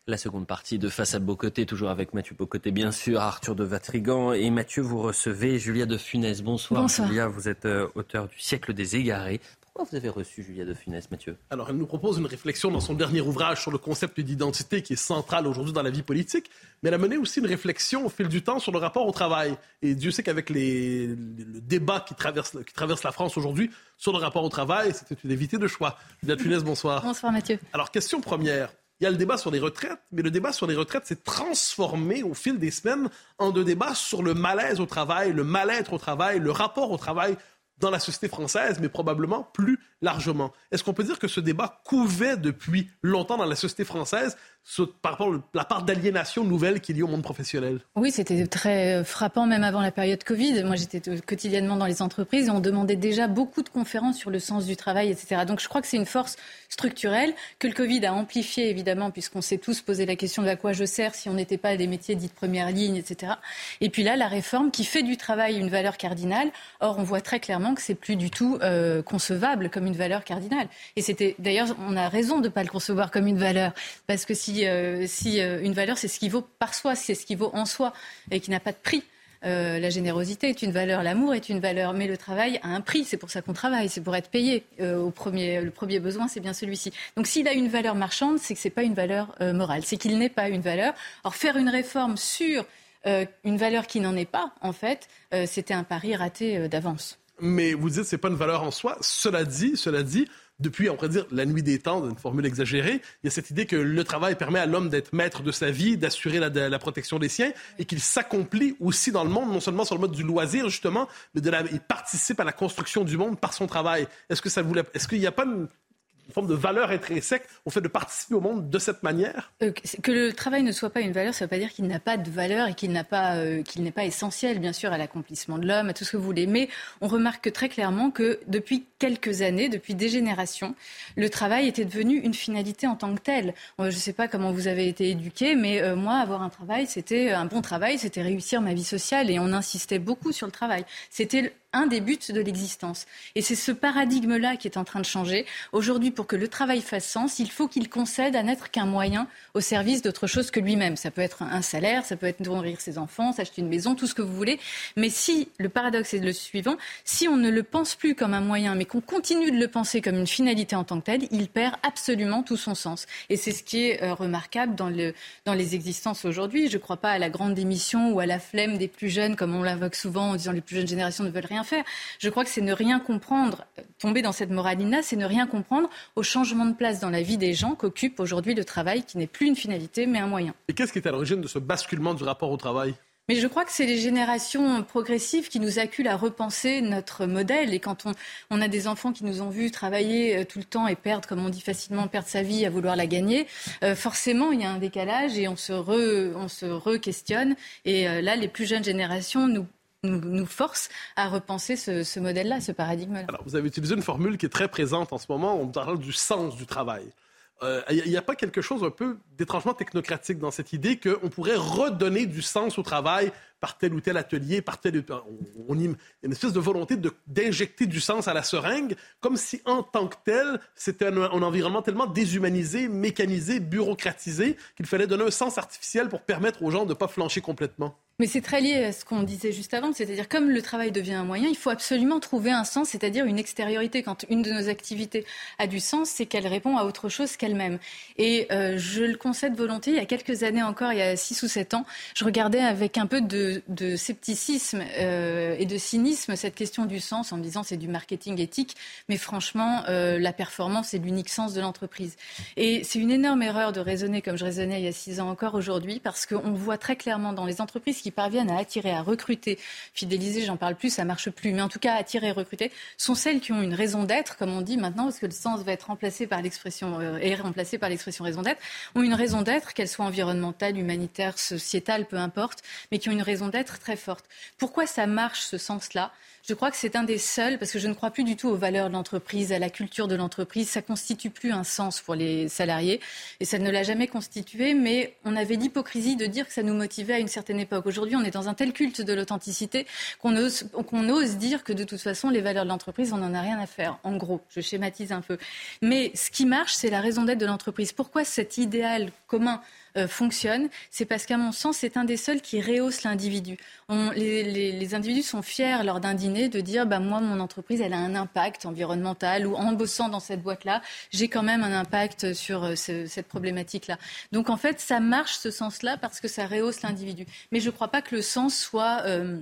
La seconde partie de Face à Bocoté, toujours avec Mathieu Bocoté, bien sûr, Arthur de Vatrigan. Et Mathieu, vous recevez Julia de Funès. Bonsoir, Julia, vous êtes euh, auteur du siècle des égarés. Pourquoi vous avez reçu Julia de Funès, Mathieu? Alors, elle nous propose une réflexion dans son dernier ouvrage sur le concept d'identité qui est central aujourd'hui dans la vie politique, mais elle a mené aussi une réflexion au fil du temps sur le rapport au travail. Et Dieu sait qu'avec les, le débat qui traverse, qui traverse la France aujourd'hui sur le rapport au travail, c'était une évité de choix. Julia de Funès, bonsoir. Bonsoir, Mathieu. Alors, question première. Il y a le débat sur les retraites, mais le débat sur les retraites s'est transformé au fil des semaines en deux débats sur le malaise au travail, le mal-être au travail, le rapport au travail dans la société française, mais probablement plus largement. Est-ce qu'on peut dire que ce débat couvait depuis longtemps dans la société française par rapport à la part d'aliénation nouvelle qu'il y a au monde professionnel. Oui, c'était très euh, frappant même avant la période Covid. Moi, j'étais quotidiennement dans les entreprises et on demandait déjà beaucoup de conférences sur le sens du travail, etc. Donc je crois que c'est une force structurelle que le Covid a amplifiée, évidemment, puisqu'on s'est tous posé la question de à quoi je sers si on n'était pas des métiers dits de première ligne, etc. Et puis là, la réforme qui fait du travail une valeur cardinale. Or, on voit très clairement que c'est plus du tout euh, concevable comme une valeur cardinale. Et c'était d'ailleurs, on a raison de ne pas le concevoir comme une valeur, parce que si si, euh, euh, une valeur, c'est ce qui vaut par soi, c'est ce qui vaut en soi et qui n'a pas de prix. Euh, la générosité est une valeur, l'amour est une valeur, mais le travail a un prix. C'est pour ça qu'on travaille, c'est pour être payé. le premier besoin, c'est bien celui-ci. Donc s'il a une valeur marchande, c'est que ce n'est pas une valeur morale, c'est qu'il n'est pas une valeur. Or, faire une réforme sur une valeur qui n'en est pas, en fait, c'était un pari raté d'avance. Mais vous dites que ce n'est pas une valeur en soi. Cela dit, cela dit, depuis, on pourrait dire, la nuit des temps, une formule exagérée, il y a cette idée que le travail permet à l'homme d'être maître de sa vie, d'assurer la, protection des siens, et qu'il s'accomplit aussi dans le monde, non seulement sur le mode du loisir, justement, mais de la, il participe à la construction du monde par son travail. Est-ce que ça voulait, est-ce qu'il n'y a pas une une forme de valeur intrinsèque au fait de participer au monde de cette manière euh, Que le travail ne soit pas une valeur, ça ne veut pas dire qu'il n'a pas de valeur et euh, qu'il n'est pas essentiel, bien sûr, à l'accomplissement de l'homme, à tout ce que vous voulez. Mais on remarque très clairement que depuis quelques années, depuis des générations, le travail était devenu une finalité en tant que telle. Euh, je ne sais pas comment vous avez été éduqué, mais moi, avoir un travail, c'était un bon travail, c'était réussir ma vie sociale et on insistait beaucoup sur le travail. C'était un des buts de l'existence. Et c'est ce paradigme-là qui est en train de changer. Aujourd'hui, pour que le travail fasse sens, il faut qu'il concède à n'être qu'un moyen au service d'autre chose que lui-même. Ça peut être un salaire, ça peut être nourrir ses enfants, s'acheter une maison, tout ce que vous voulez. Mais si, le paradoxe est le suivant, si on ne le pense plus comme un moyen, mais qu'on continue de le penser comme une finalité en tant que telle, il perd absolument tout son sens. Et c'est ce qui est euh, remarquable dans, dans les existences aujourd'hui. Je ne crois pas à la grande démission ou à la flemme des plus jeunes, comme on l'invoque souvent en disant les plus jeunes générations ne veulent rien faire. Je crois que c'est ne rien comprendre, euh, tomber dans cette moralina, c'est ne rien comprendre au changement de place dans la vie des gens qu'occupe aujourd'hui le travail, qui n'est plus une finalité, mais un moyen. Et qu'est-ce qui est à l'origine de ce basculement du rapport au travail? Mais je crois que c'est les générations progressives qui nous acculent à repenser notre modèle. Et quand on, on a des enfants qui nous ont vus travailler euh, tout le temps et perdre, comme on dit facilement, perdre sa vie à vouloir la gagner, euh, forcément, il y a un décalage et on se re-questionne. et euh, là, les plus jeunes générations nous nous, forcent à repenser ce, ce modèle-là, ce paradigme-là. Alors, vous avez utilisé une formule qui est très présente en ce moment. On parle du sens du travail. Il euh, n'y a, pas quelque chose un peu d'étrangement technocratique dans cette idée qu'on pourrait redonner du sens au travail par tel ou tel atelier, par tel on, on, une espèce de volonté d'injecter du sens à la seringue, comme si en tant que tel, c'était un, environnement tellement déshumanisé, mécanisé, bureaucratisé, qu'il fallait donner un sens artificiel pour permettre aux gens de ne pas flancher complètement. Mais c'est très lié à ce qu'on disait juste avant, c'est-à-dire comme le travail devient un moyen, il faut absolument trouver un sens, c'est-à-dire une extériorité. Quand une de nos activités a du sens, c'est qu'elle répond à autre chose qu'elle-même. Et euh, je le concède volontiers, il y a quelques années encore, il y a six ou sept ans, je regardais avec un peu de, de scepticisme euh, et de cynisme cette question du sens en me disant c'est du marketing éthique, mais franchement, euh, la performance est l'unique sens de l'entreprise. Et c'est une énorme erreur de raisonner comme je raisonnais il y a six ans encore aujourd'hui, parce qu'on voit très clairement dans les entreprises qui parviennent à attirer, à recruter, fidéliser, j'en parle plus, ça marche plus, mais en tout cas attirer, recruter, sont celles qui ont une raison d'être, comme on dit maintenant, parce que le sens va être remplacé par l'expression euh, est remplacé par l'expression raison d'être, ont une raison d'être, qu'elle soit environnementale, humanitaire, sociétale, peu importe, mais qui ont une raison d'être très forte. Pourquoi ça marche ce sens-là? Je crois que c'est un des seuls, parce que je ne crois plus du tout aux valeurs de l'entreprise, à la culture de l'entreprise. Ça constitue plus un sens pour les salariés, et ça ne l'a jamais constitué. Mais on avait l'hypocrisie de dire que ça nous motivait à une certaine époque. Aujourd'hui, on est dans un tel culte de l'authenticité qu'on ose, qu'on ose dire que de toute façon, les valeurs de l'entreprise, on n'en a rien à faire. En gros, je schématise un peu. Mais ce qui marche, c'est la raison d'être de l'entreprise. Pourquoi cet idéal commun euh, fonctionne, c'est parce qu'à mon sens, c'est un des seuls qui rehausse l'individu. Les, individus sont fiers lors d'un dîner de dire bah, moi, mon entreprise, elle a un impact environnemental ou en bossant dans cette boîte-là, j'ai quand même un impact sur euh, cette problématique-là. Donc en fait, ça marche ce sens-là parce que ça rehausse l'individu. Mais je ne crois pas que le sens soit. Euh,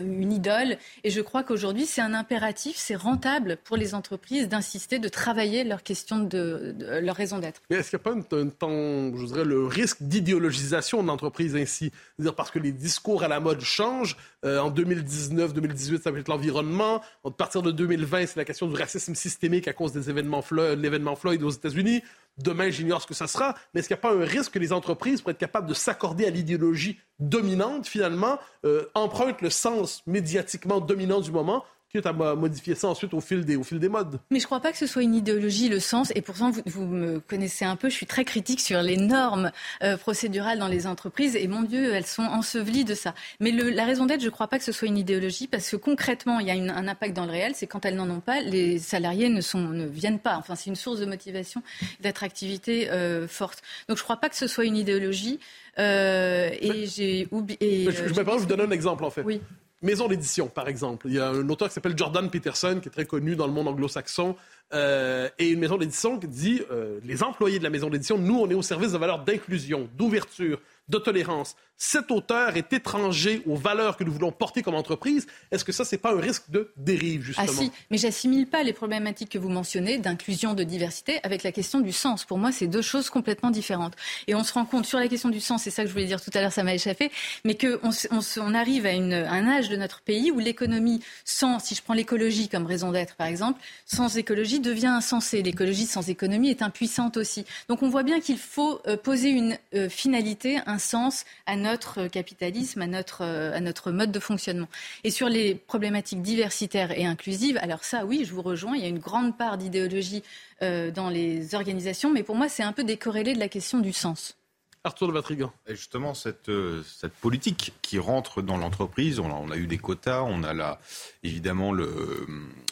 une idole. Et je crois qu'aujourd'hui, c'est un impératif, c'est rentable pour les entreprises d'insister, de travailler leur question de, leur raison d'être. Mais est-ce qu'il n'y a pas un, temps, je dirais, le risque d'idéologisation de l'entreprise ainsi? Dire parce que les discours à la mode changent. Euh, en 2019, 2018, ça va être l'environnement. À partir de 2020, c'est la question du racisme systémique à cause des événements l'événement Floyd aux États-Unis. Demain, j'ignore ce que ça sera, mais est-ce qu'il n'y a pas un risque que les entreprises, pour être capables de s'accorder à l'idéologie dominante, finalement, euh, empruntent le sens médiatiquement dominant du moment à modifier ça ensuite au fil des, au fil des modes. Mais je ne crois pas que ce soit une idéologie, le sens. Et pourtant, vous, vous me connaissez un peu, je suis très critique sur les normes euh, procédurales dans les entreprises. Et mon Dieu, elles sont ensevelies de ça. Mais le, la raison d'être, je ne crois pas que ce soit une idéologie parce que concrètement, il y a une, un impact dans le réel. C'est quand elles n'en ont pas, les salariés ne, sont, ne viennent pas. Enfin, c'est une source de motivation, d'attractivité euh, forte. Donc je ne crois pas que ce soit une idéologie. Euh, et j'ai oublié. Je, je, je vais vous donner un exemple en fait. Oui maison d'édition, par exemple. Il y a un auteur qui s'appelle Jordan Peterson, qui est très connu dans le monde anglo-saxon, euh, et une maison d'édition qui dit euh, les employés de la maison d'édition, nous, on est au service de valeurs d'inclusion, d'ouverture, de tolérance. Cet auteur est étranger aux valeurs que nous voulons porter comme entreprise. Est-ce que ça, c'est pas un risque de dérive, justement? Ah si, mais j'assimile pas les problématiques que vous mentionnez d'inclusion, de diversité avec la question du sens. Pour moi, c'est deux choses complètement différentes. Et on se rend compte sur la question du sens, c'est ça que je voulais dire tout à l'heure, ça m'a échappé, mais qu'on on, on arrive à, une, un âge de notre pays où l'économie, sans, si je prends l'écologie comme raison d'être, par exemple, sans écologie devient insensée. L'écologie sans économie est impuissante aussi. Donc on voit bien qu'il faut euh, poser une euh, finalité, un sens à notre capitalisme, à notre, à notre mode de fonctionnement. Et sur les problématiques diversitaires et inclusives, alors ça, oui, je vous rejoins, il y a une grande part d'idéologie euh, dans les organisations, mais pour moi, c'est un peu décorrélé de la question du sens. Arthur de Vatrigan. Et justement, cette, euh, cette politique qui rentre dans l'entreprise, on, on, a eu des quotas, on a là, évidemment le,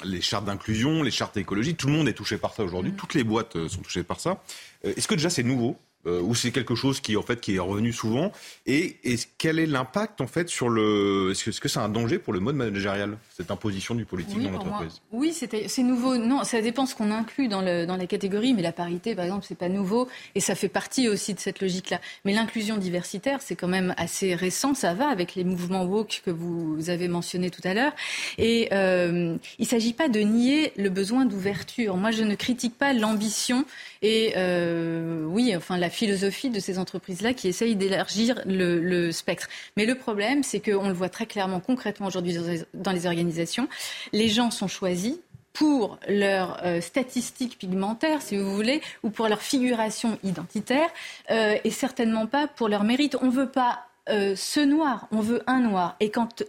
les chartes d'inclusion, les chartes écologiques, tout le monde est touché par ça aujourd'hui, mmh. toutes les boîtes euh, sont touchées par ça. Est-ce que déjà c'est nouveau? Euh, ou c'est quelque chose qui en fait qui est revenu souvent et, et quel est l'impact en fait sur le est-ce que c'est un danger pour le mode managérial cette imposition du politique dans l'entreprise? Oui, c'est nouveau. Non, ça dépend ce qu'on inclut dans, le, dans la catégorie, mais la parité par exemple, c'est pas nouveau et ça fait partie aussi de cette logique-là. Mais l'inclusion diversitaire, c'est quand même assez récent, ça va avec les mouvements woke que vous avez mentionnés tout à l'heure et euh, il s'agit pas de nier le besoin d'ouverture. Moi, je ne critique pas l'ambition et euh, oui, enfin la philosophie de ces entreprises-là qui essayent d'élargir le, spectre. Mais le problème, c'est qu'on le voit très clairement, concrètement aujourd'hui dans les organisations. Les gens sont choisis pour leurs euh, pigmentaires, si vous voulez, ou pour leur figuration identitaire, euh, et certainement pas pour leur mérite. On ne veut pas euh, ce noir, on veut un noir. Et quand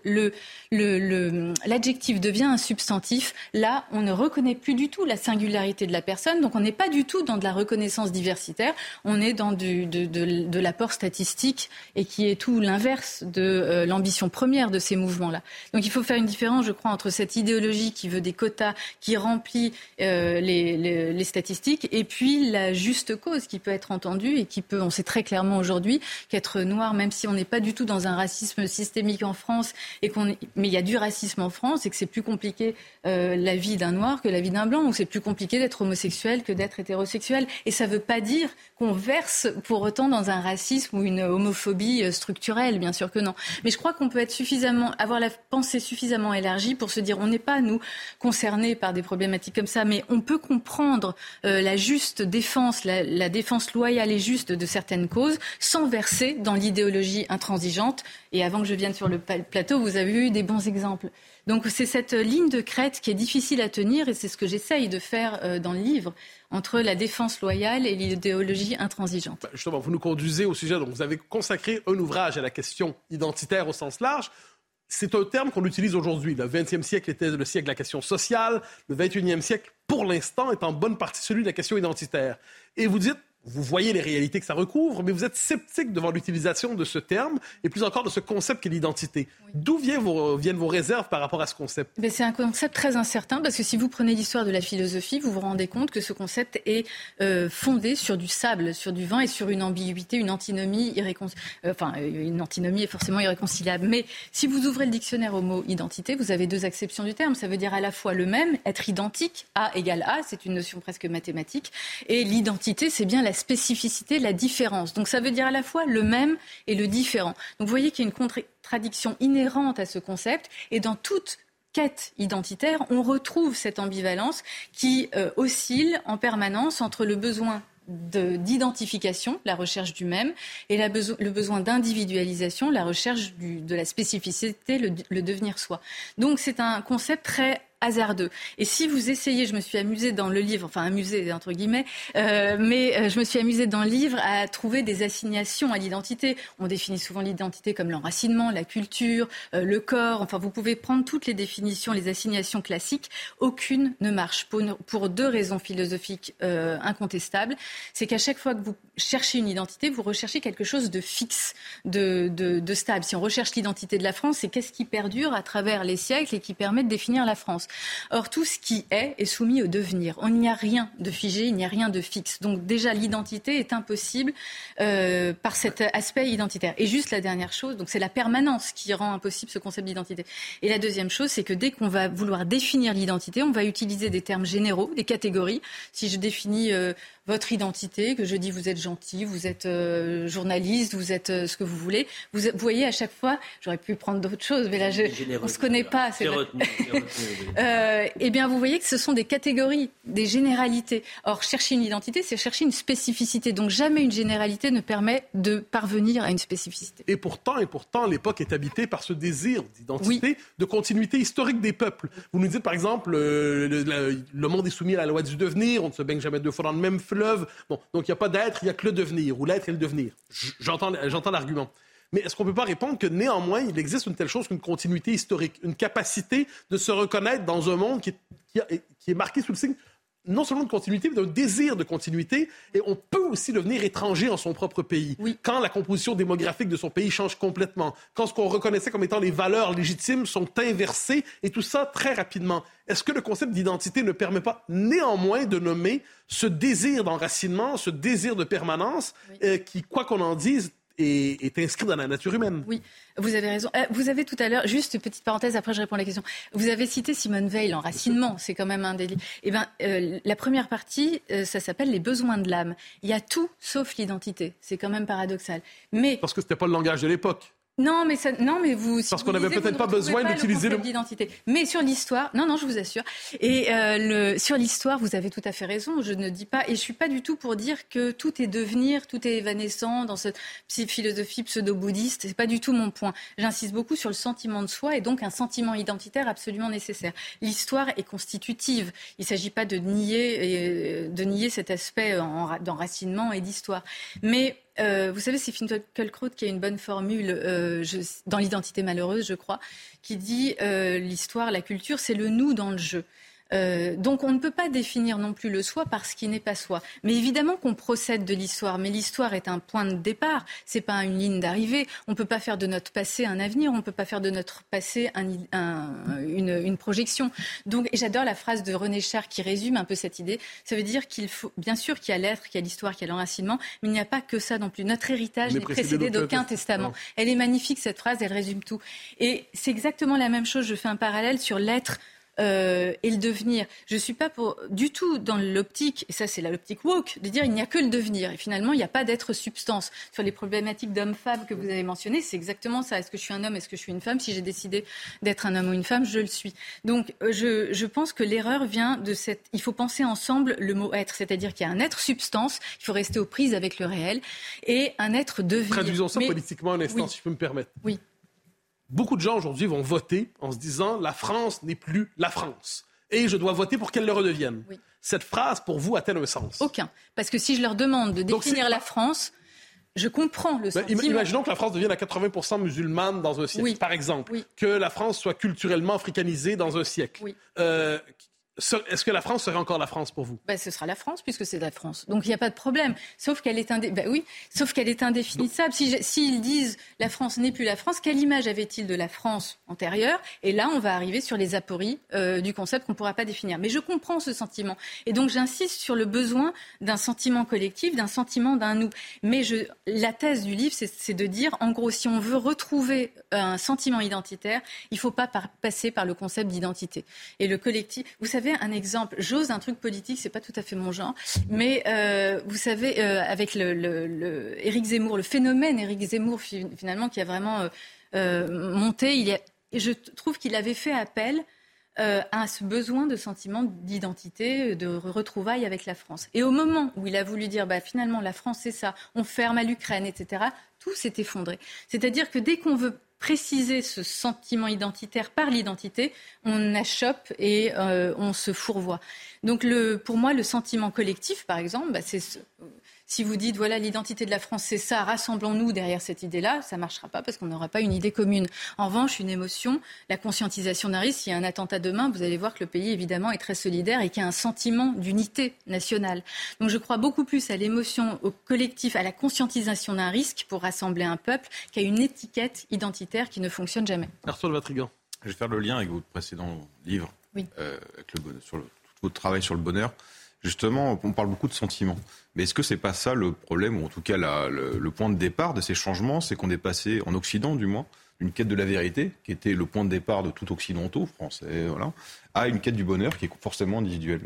l'adjectif devient un substantif, là, on ne reconnaît plus du tout la singularité de la personne. Donc, on n'est pas du tout dans de la reconnaissance diversitaire. On est dans de, l'apport statistique et qui est tout l'inverse de euh, l'ambition première de ces mouvements-là. Donc, il faut faire une différence, je crois, entre cette idéologie qui veut des quotas, qui remplit euh, les, les, statistiques, et puis la juste cause qui peut être entendue et qui peut, on sait très clairement aujourd'hui, qu'être noir, même si on pas du tout dans un racisme systémique en France, et qu'on mais il y a du racisme en France et que c'est plus compliqué euh, la vie d'un noir que la vie d'un blanc, ou c'est plus compliqué d'être homosexuel que d'être hétérosexuel. Et ça ne veut pas dire qu'on verse pour autant dans un racisme ou une homophobie euh, structurelle, bien sûr que non. Mais je crois qu'on peut être suffisamment, avoir la pensée suffisamment élargie pour se dire on n'est pas, nous, concernés par des problématiques comme ça, mais on peut comprendre euh, la juste défense, la défense loyale et juste de certaines causes sans verser dans l'idéologie intransigeante. Et avant que je vienne sur le plateau, vous avez eu des bons exemples. Donc c'est cette ligne de crête qui est difficile à tenir et c'est ce que j'essaye de faire euh, dans le livre entre la défense loyale et l'idéologie intransigeante. Bah, justement, vous nous conduisez au sujet, donc vous avez consacré un ouvrage à la question identitaire au sens large. C'est un terme qu'on utilise aujourd'hui. Le 20e siècle était le siècle de la question sociale. Le 21e siècle, pour l'instant, est en bonne partie celui de la question identitaire. Et vous dites, vous voyez les réalités que ça recouvre, mais vous êtes sceptique devant l'utilisation de ce terme et plus encore de ce concept qu'est l'identité. D'où viennent vos, viennent vos réserves par rapport à ce concept? C'est un concept très incertain parce que si vous prenez l'histoire de la philosophie, vous vous rendez compte que ce concept est euh, fondé sur du sable, sur du vin et sur une ambiguïté, une antinomie irréconciliable. Euh, enfin, euh, une antinomie est forcément irréconciliable. Mais si vous ouvrez le dictionnaire au mot identité, vous avez deux acceptions du terme. Ça veut dire à la fois le même, être identique, A égale A, c'est une notion presque mathématique, et l'identité, c'est bien la spécificité, la différence. Donc ça veut dire à la fois le même et le différent. Donc vous voyez qu'il y a une contradiction inhérente à ce concept et dans toute quête identitaire, on retrouve cette ambivalence qui euh, oscille en permanence entre le besoin d'identification, la recherche du même, et le besoin d'individualisation, la recherche de la spécificité, le devenir soi. Donc c'est un concept très hasardeux. Et si vous essayez, je me suis amusée dans le livre, enfin amusée entre guillemets, euh, mais euh, je me suis amusée dans le livre à trouver des assignations à l'identité. On définit souvent l'identité comme l'enracinement, la culture, euh, le corps. Enfin, vous pouvez prendre toutes les définitions, les assignations classiques. Aucune ne marche pour, deux raisons philosophiques incontestables. C'est qu'à chaque fois que vous cherchez une identité, vous recherchez quelque chose de fixe, de stable. Si on recherche l'identité de la France, c'est qu'est-ce qui perdure à travers les siècles et qui permet de définir la France. Or, tout ce qui est est soumis au devenir. On n'y a rien de figé, il n'y a rien de fixe. Donc déjà, l'identité est impossible euh, par cet aspect identitaire. Et juste la dernière chose, donc c'est la permanence qui rend impossible ce concept d'identité. Et la deuxième chose, c'est que dès qu'on va vouloir définir l'identité, on va utiliser des termes généraux, des catégories. Si je définis euh, votre identité, que je dis vous êtes gentil, vous êtes euh, journaliste, vous êtes euh, ce que vous voulez. Vous, voyez à chaque fois, j'aurais pu prendre d'autres choses, mais là je, on se connaît pas. C'est euh, eh bien, vous voyez que ce sont des catégories, des généralités. Or, chercher une identité, c'est chercher une spécificité. Donc, jamais une généralité ne permet de parvenir à une spécificité. Et pourtant, et pourtant, l'époque est habitée par ce désir d'identité, de continuité historique des peuples. Vous nous dites, par exemple, le, le, monde est soumis à la loi du devenir, on ne se baigne jamais deux fois dans le même Bon, donc il n'y a pas d'être, il n'y a que le devenir, ou l'être et le devenir. J'entends, j'entends l'argument. Mais est-ce qu'on ne peut pas répondre que néanmoins, il existe une telle chose qu'une continuité historique, une capacité de se reconnaître dans un monde qui est, qui est marqué sous le signe non seulement de continuité, mais d'un désir de continuité. Et on peut aussi devenir étranger en son propre pays. Quand la composition démographique de son pays change complètement, quand ce qu'on reconnaissait comme étant les valeurs légitimes sont inversées, et tout ça très rapidement. Est-ce que le concept d'identité ne permet pas néanmoins de nommer ce désir d'enracinement, ce désir de permanence, euh, qui, quoi qu'on en dise, est, inscrit dans la nature humaine. Oui, vous avez raison. Euh, vous avez tout à l'heure, juste une petite parenthèse, après je réponds à la question. Vous avez cité Simone Veil, l'enracinement, c'est quand même un délit. Eh bien, euh, la première partie, euh, ça s'appelle les besoins de l'âme. Il y a tout sauf l'identité. C'est quand même paradoxal. Mais... Parce que ce n'était pas le langage de l'époque. Non, mais ça, non, mais vous. Parce qu'on n'avait peut-être pas besoin d'utiliser le. D'identité. Mais sur l'histoire, non, non, je vous assure. Et euh, le, sur l'histoire, vous avez tout à fait raison. Je ne dis pas, et je suis pas du tout pour dire que tout est devenir, tout est évanescent dans cette philosophie pseudo-bouddhiste. C'est pas du tout mon point. J'insiste beaucoup sur le sentiment de soi et donc un sentiment identitaire absolument nécessaire. L'histoire est constitutive. Il ne s'agit pas de nier, de nier cet aspect d'enracinement et d'histoire. Mais euh, vous savez, c'est Finkielkraut qui a une bonne formule euh, dans l'identité malheureuse, je crois, qui dit euh, l'histoire, la culture, c'est le nous dans le jeu. Euh, donc on ne peut pas définir non plus le soi par ce qui n'est pas soi. Mais évidemment qu'on procède de l'histoire, mais l'histoire est un point de départ, c'est pas une ligne d'arrivée. On ne peut pas faire de notre passé un avenir, on ne peut pas faire de notre passé une, projection. Donc j'adore la phrase de René Char qui résume un peu cette idée. Ça veut dire qu'il faut, bien sûr qu'il y a l'être, qu'il y a l'histoire, qu'il y a l'enracinement, mais il n'y a pas que ça non plus. Notre héritage n'est précédé d'aucun testament. Elle est magnifique cette phrase, elle résume tout. Et c'est exactement la même chose. Je fais un parallèle sur l'être euh, et le devenir. Je ne suis pas pour, du tout dans l'optique, et ça c'est l'optique woke, de dire il n'y a que le devenir. Et finalement, il n'y a pas d'être substance. Sur les problématiques d'homme-femme que vous avez mentionnées, c'est exactement ça. Est-ce que je suis un homme Est-ce que je suis une femme? Si j'ai décidé d'être un homme ou une femme, je le suis. Donc euh, je, je pense que l'erreur vient de cette... Il faut penser ensemble le mot être, c'est-à-dire qu'il y a un être substance, il faut rester aux prises avec le réel, et un être devenir. Traduisons ça politiquement un instant, si je peux me permettre. Oui beaucoup de gens aujourd'hui vont voter en se disant la France n'est plus la France et je dois voter pour qu'elle le redevienne. Cette phrase, pour vous, a-t-elle un sens? Aucun. Parce que si je leur demande de définir la France, je comprends le ben, sentiment. imaginons que la France devienne à 80% musulmane dans un siècle, par exemple. Que la France soit culturellement africanisée dans un siècle. Euh, est-ce que la France serait encore la France pour vous? Ben, Ce sera la France, puisque c'est la France. Donc il n'y a pas de problème. Sauf qu'elle est, indé... Ben oui, sauf qu'elle est indéfinissable. S'ils si, disent la France n'est plus la France, quelle image avait-il de la France antérieure? Et là, on va arriver sur les apories euh, du concept qu'on ne pourra pas définir. Mais je comprends ce sentiment. Et donc j'insiste sur le besoin d'un sentiment collectif, d'un sentiment d'un nous. Mais je... la thèse du livre, c'est de dire, en gros, si on veut retrouver un sentiment identitaire, il ne faut pas passer par le concept d'identité. Et le collectif, vous savez, un exemple. J'ose un truc politique, c'est pas tout à fait mon genre, mais euh, vous savez, euh, avec le, Zemmour, le phénomène Éric Zemmour finalement qui a vraiment euh, monté, je trouve qu'il avait fait appel à ce besoin de sentiment d'identité, de retrouvailles avec la France. Et au moment où il a voulu dire, bah, finalement, la France, c'est ça, on ferme à l'Ukraine, etc., tout s'est effondré. C'est-à-dire que dès qu'on veut préciser ce sentiment identitaire par l'identité, on achoppe et euh, on se fourvoie. Donc pour moi, le sentiment collectif, par exemple, bah, c'est si vous dites, voilà, l'identité de la France, c'est ça, rassemblons-nous derrière cette idée-là, ça ne marchera pas parce qu'on n'aura pas une idée commune. En revanche, une émotion, la conscientisation d'un risque, s'il y a un attentat demain, vous allez voir que le pays, évidemment, est très solidaire et qu'il y a un sentiment d'unité nationale. Donc je crois beaucoup plus à l'émotion, au collectif, à la conscientisation d'un risque pour rassembler un peuple qu'à une étiquette identitaire qui ne fonctionne jamais. Arthur Vatrigan. Je vais faire le lien avec votre précédent livre, euh, avec le, sur tout votre travail sur le bonheur. Justement, on parle beaucoup de sentiments. Mais est-ce que c'est pas ça le problème, ou en tout cas le, point de départ de ces changements C'est qu'on est passé, en Occident du moins, une quête de la vérité, qui était le point de départ de tout occidentaux, français, voilà, à une quête du bonheur qui est forcément individuelle.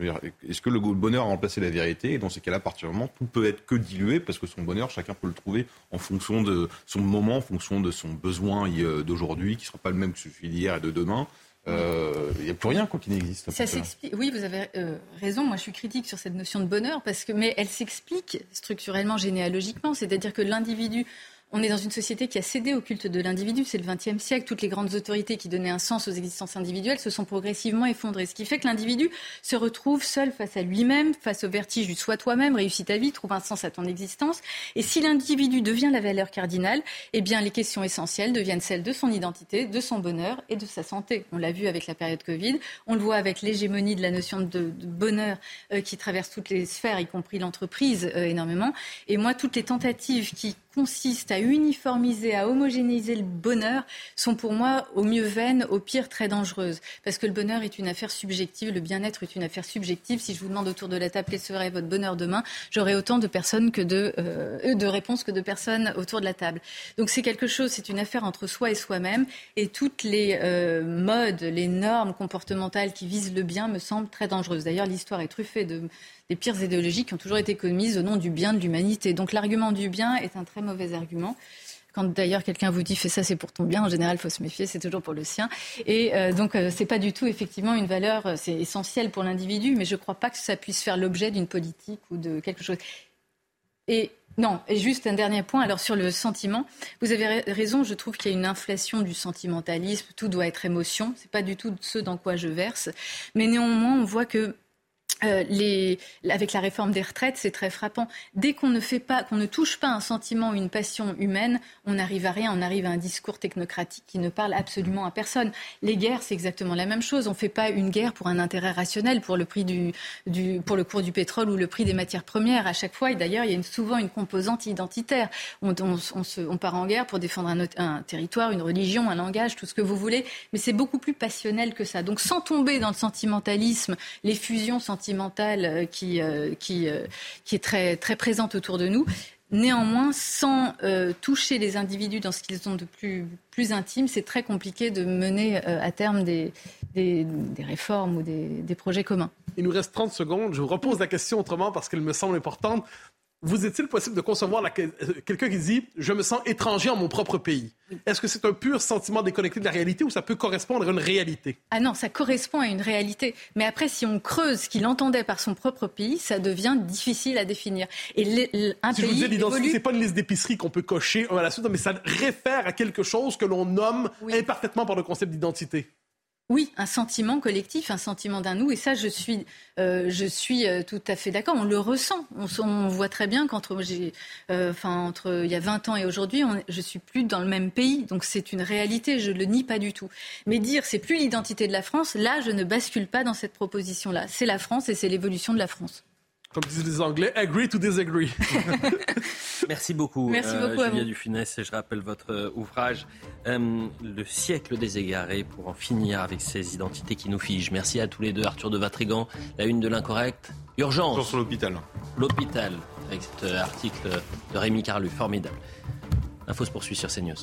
Est-ce que le bonheur a remplacé la vérité? Et dans ces cas-là, moment, tout peut être que dilué, parce que son bonheur, chacun peut le trouver en fonction de son moment, en fonction de son besoin euh, d'aujourd'hui, qui ne sera pas le même que celui d'hier et de demain. Il euh, n'y a plus rien quoi, qui n'existe. Ça s'explique. Oui, vous avez euh, raison. Moi, je suis critique sur cette notion de bonheur parce que, mais elle s'explique structurellement, généalogiquement. C'est-à-dire que l'individu on est dans une société qui a cédé au culte de l'individu. C'est le XXe siècle. Toutes les grandes autorités qui donnaient un sens aux existences individuelles se sont progressivement effondrées. Ce qui fait que l'individu se retrouve seul face à lui-même, face au vertige du soi toi-même, réussis ta vie, trouve un sens à ton existence. Et si l'individu devient la valeur cardinale, eh bien, les questions essentielles deviennent celles de son identité, de son bonheur et de sa santé. On l'a vu avec la période Covid. On le voit avec l'hégémonie de la notion de, bonheur euh, qui traverse toutes les sphères, y compris l'entreprise euh, énormément. Et moi, toutes les tentatives qui consistent à uniformiser, à homogénéiser le bonheur sont pour moi au mieux vaines, au pire très dangereuses. Parce que le bonheur est une affaire subjective, le bien-être est une affaire subjective. Si je vous demande autour de la table quel serait votre bonheur demain, j'aurai autant de personnes que de, euh, de réponses que de personnes autour de la table. Donc c'est quelque chose, c'est une affaire entre soi et soi-même. Et toutes les euh, modes, les normes comportementales qui visent le bien me semblent très dangereuses. D'ailleurs, l'histoire est truffée de des pires idéologies qui ont toujours été commises au nom du bien de l'humanité. Donc l'argument du bien est un très mauvais argument. Quand d'ailleurs quelqu'un vous dit fais ça, c'est pour ton bien, en général, il faut se méfier, c'est toujours pour le sien. Et euh, donc, euh, c'est pas du tout effectivement une valeur, euh, c'est essentiel pour l'individu, mais je ne crois pas que ça puisse faire l'objet d'une politique ou de quelque chose. Et non, et juste un dernier point. Alors sur le sentiment, vous avez raison. Je trouve qu'il y a une inflation du sentimentalisme. Tout doit être émotion. C'est pas du tout ce dans quoi je verse. Mais néanmoins, on voit que euh, avec la réforme des retraites, c'est très frappant. Dès qu'on ne fait pas, qu'on ne touche pas un sentiment, une passion humaine, on n'arrive à rien. On arrive à un discours technocratique qui ne parle absolument à personne. Les guerres, c'est exactement la même chose. On ne fait pas une guerre pour un intérêt rationnel, pour le prix du, pour le cours du pétrole ou le prix des matières premières. À chaque fois, et d'ailleurs, il y a souvent une composante identitaire. On, part en guerre pour défendre un, un territoire, une religion, un langage, tout ce que vous voulez. Mais c'est beaucoup plus passionnel que ça. Donc, sans tomber dans le sentimentalisme, les fusions sentimentales sentimentale euh, qui, euh, qui, euh, qui est très, très présente autour de nous. Néanmoins, sans toucher les individus dans ce qu'ils ont de plus, plus intime, c'est très compliqué de mener à terme des, des, des réformes ou des, des, projets communs. Il nous reste 30 secondes. Je vous repose la question autrement parce qu'elle me semble importante. Vous est-il possible de concevoir euh, quelqu'un qui dit Je me sens étranger en mon propre pays? Est-ce que c'est un pur sentiment déconnecté de la réalité ou ça peut correspondre à une réalité? Ah non, ça correspond à une réalité. Mais après, si on creuse ce qu'il entendait par son propre pays, ça devient difficile à définir. Et un si pays. Je vous dis, l'identité, c'est pas une liste d'épicerie qu'on peut cocher un à la suite, mais ça réfère à quelque chose que l'on nomme imparfaitement par le concept d'identité. Oui, un sentiment collectif, un sentiment d'un nous. Et ça, je suis, euh, je suis euh, tout à fait d'accord. On le ressent. On, voit très bien qu'entre euh, enfin, entre il y a 20 ans et aujourd'hui, je suis plus dans le même pays. Donc c'est une réalité. Je le nie pas du tout. Mais dire c'est plus l'identité de la France, là, je ne bascule pas dans cette proposition-là. C'est la France et c'est l'évolution de la France comme disent les Anglais, agree to disagree. Merci beaucoup, Merci euh, beaucoup Julia Dufinesse. Et je rappelle votre euh, ouvrage, euh, Le siècle des égarés, pour en finir avec ces identités qui nous figent. Merci à tous les deux. Arthur de Vatrigan, la une de l'incorrect. Urgence. sur l'hôpital. L'hôpital, avec cet article de Rémi Carlu. Formidable. L'info se poursuit sur CNews.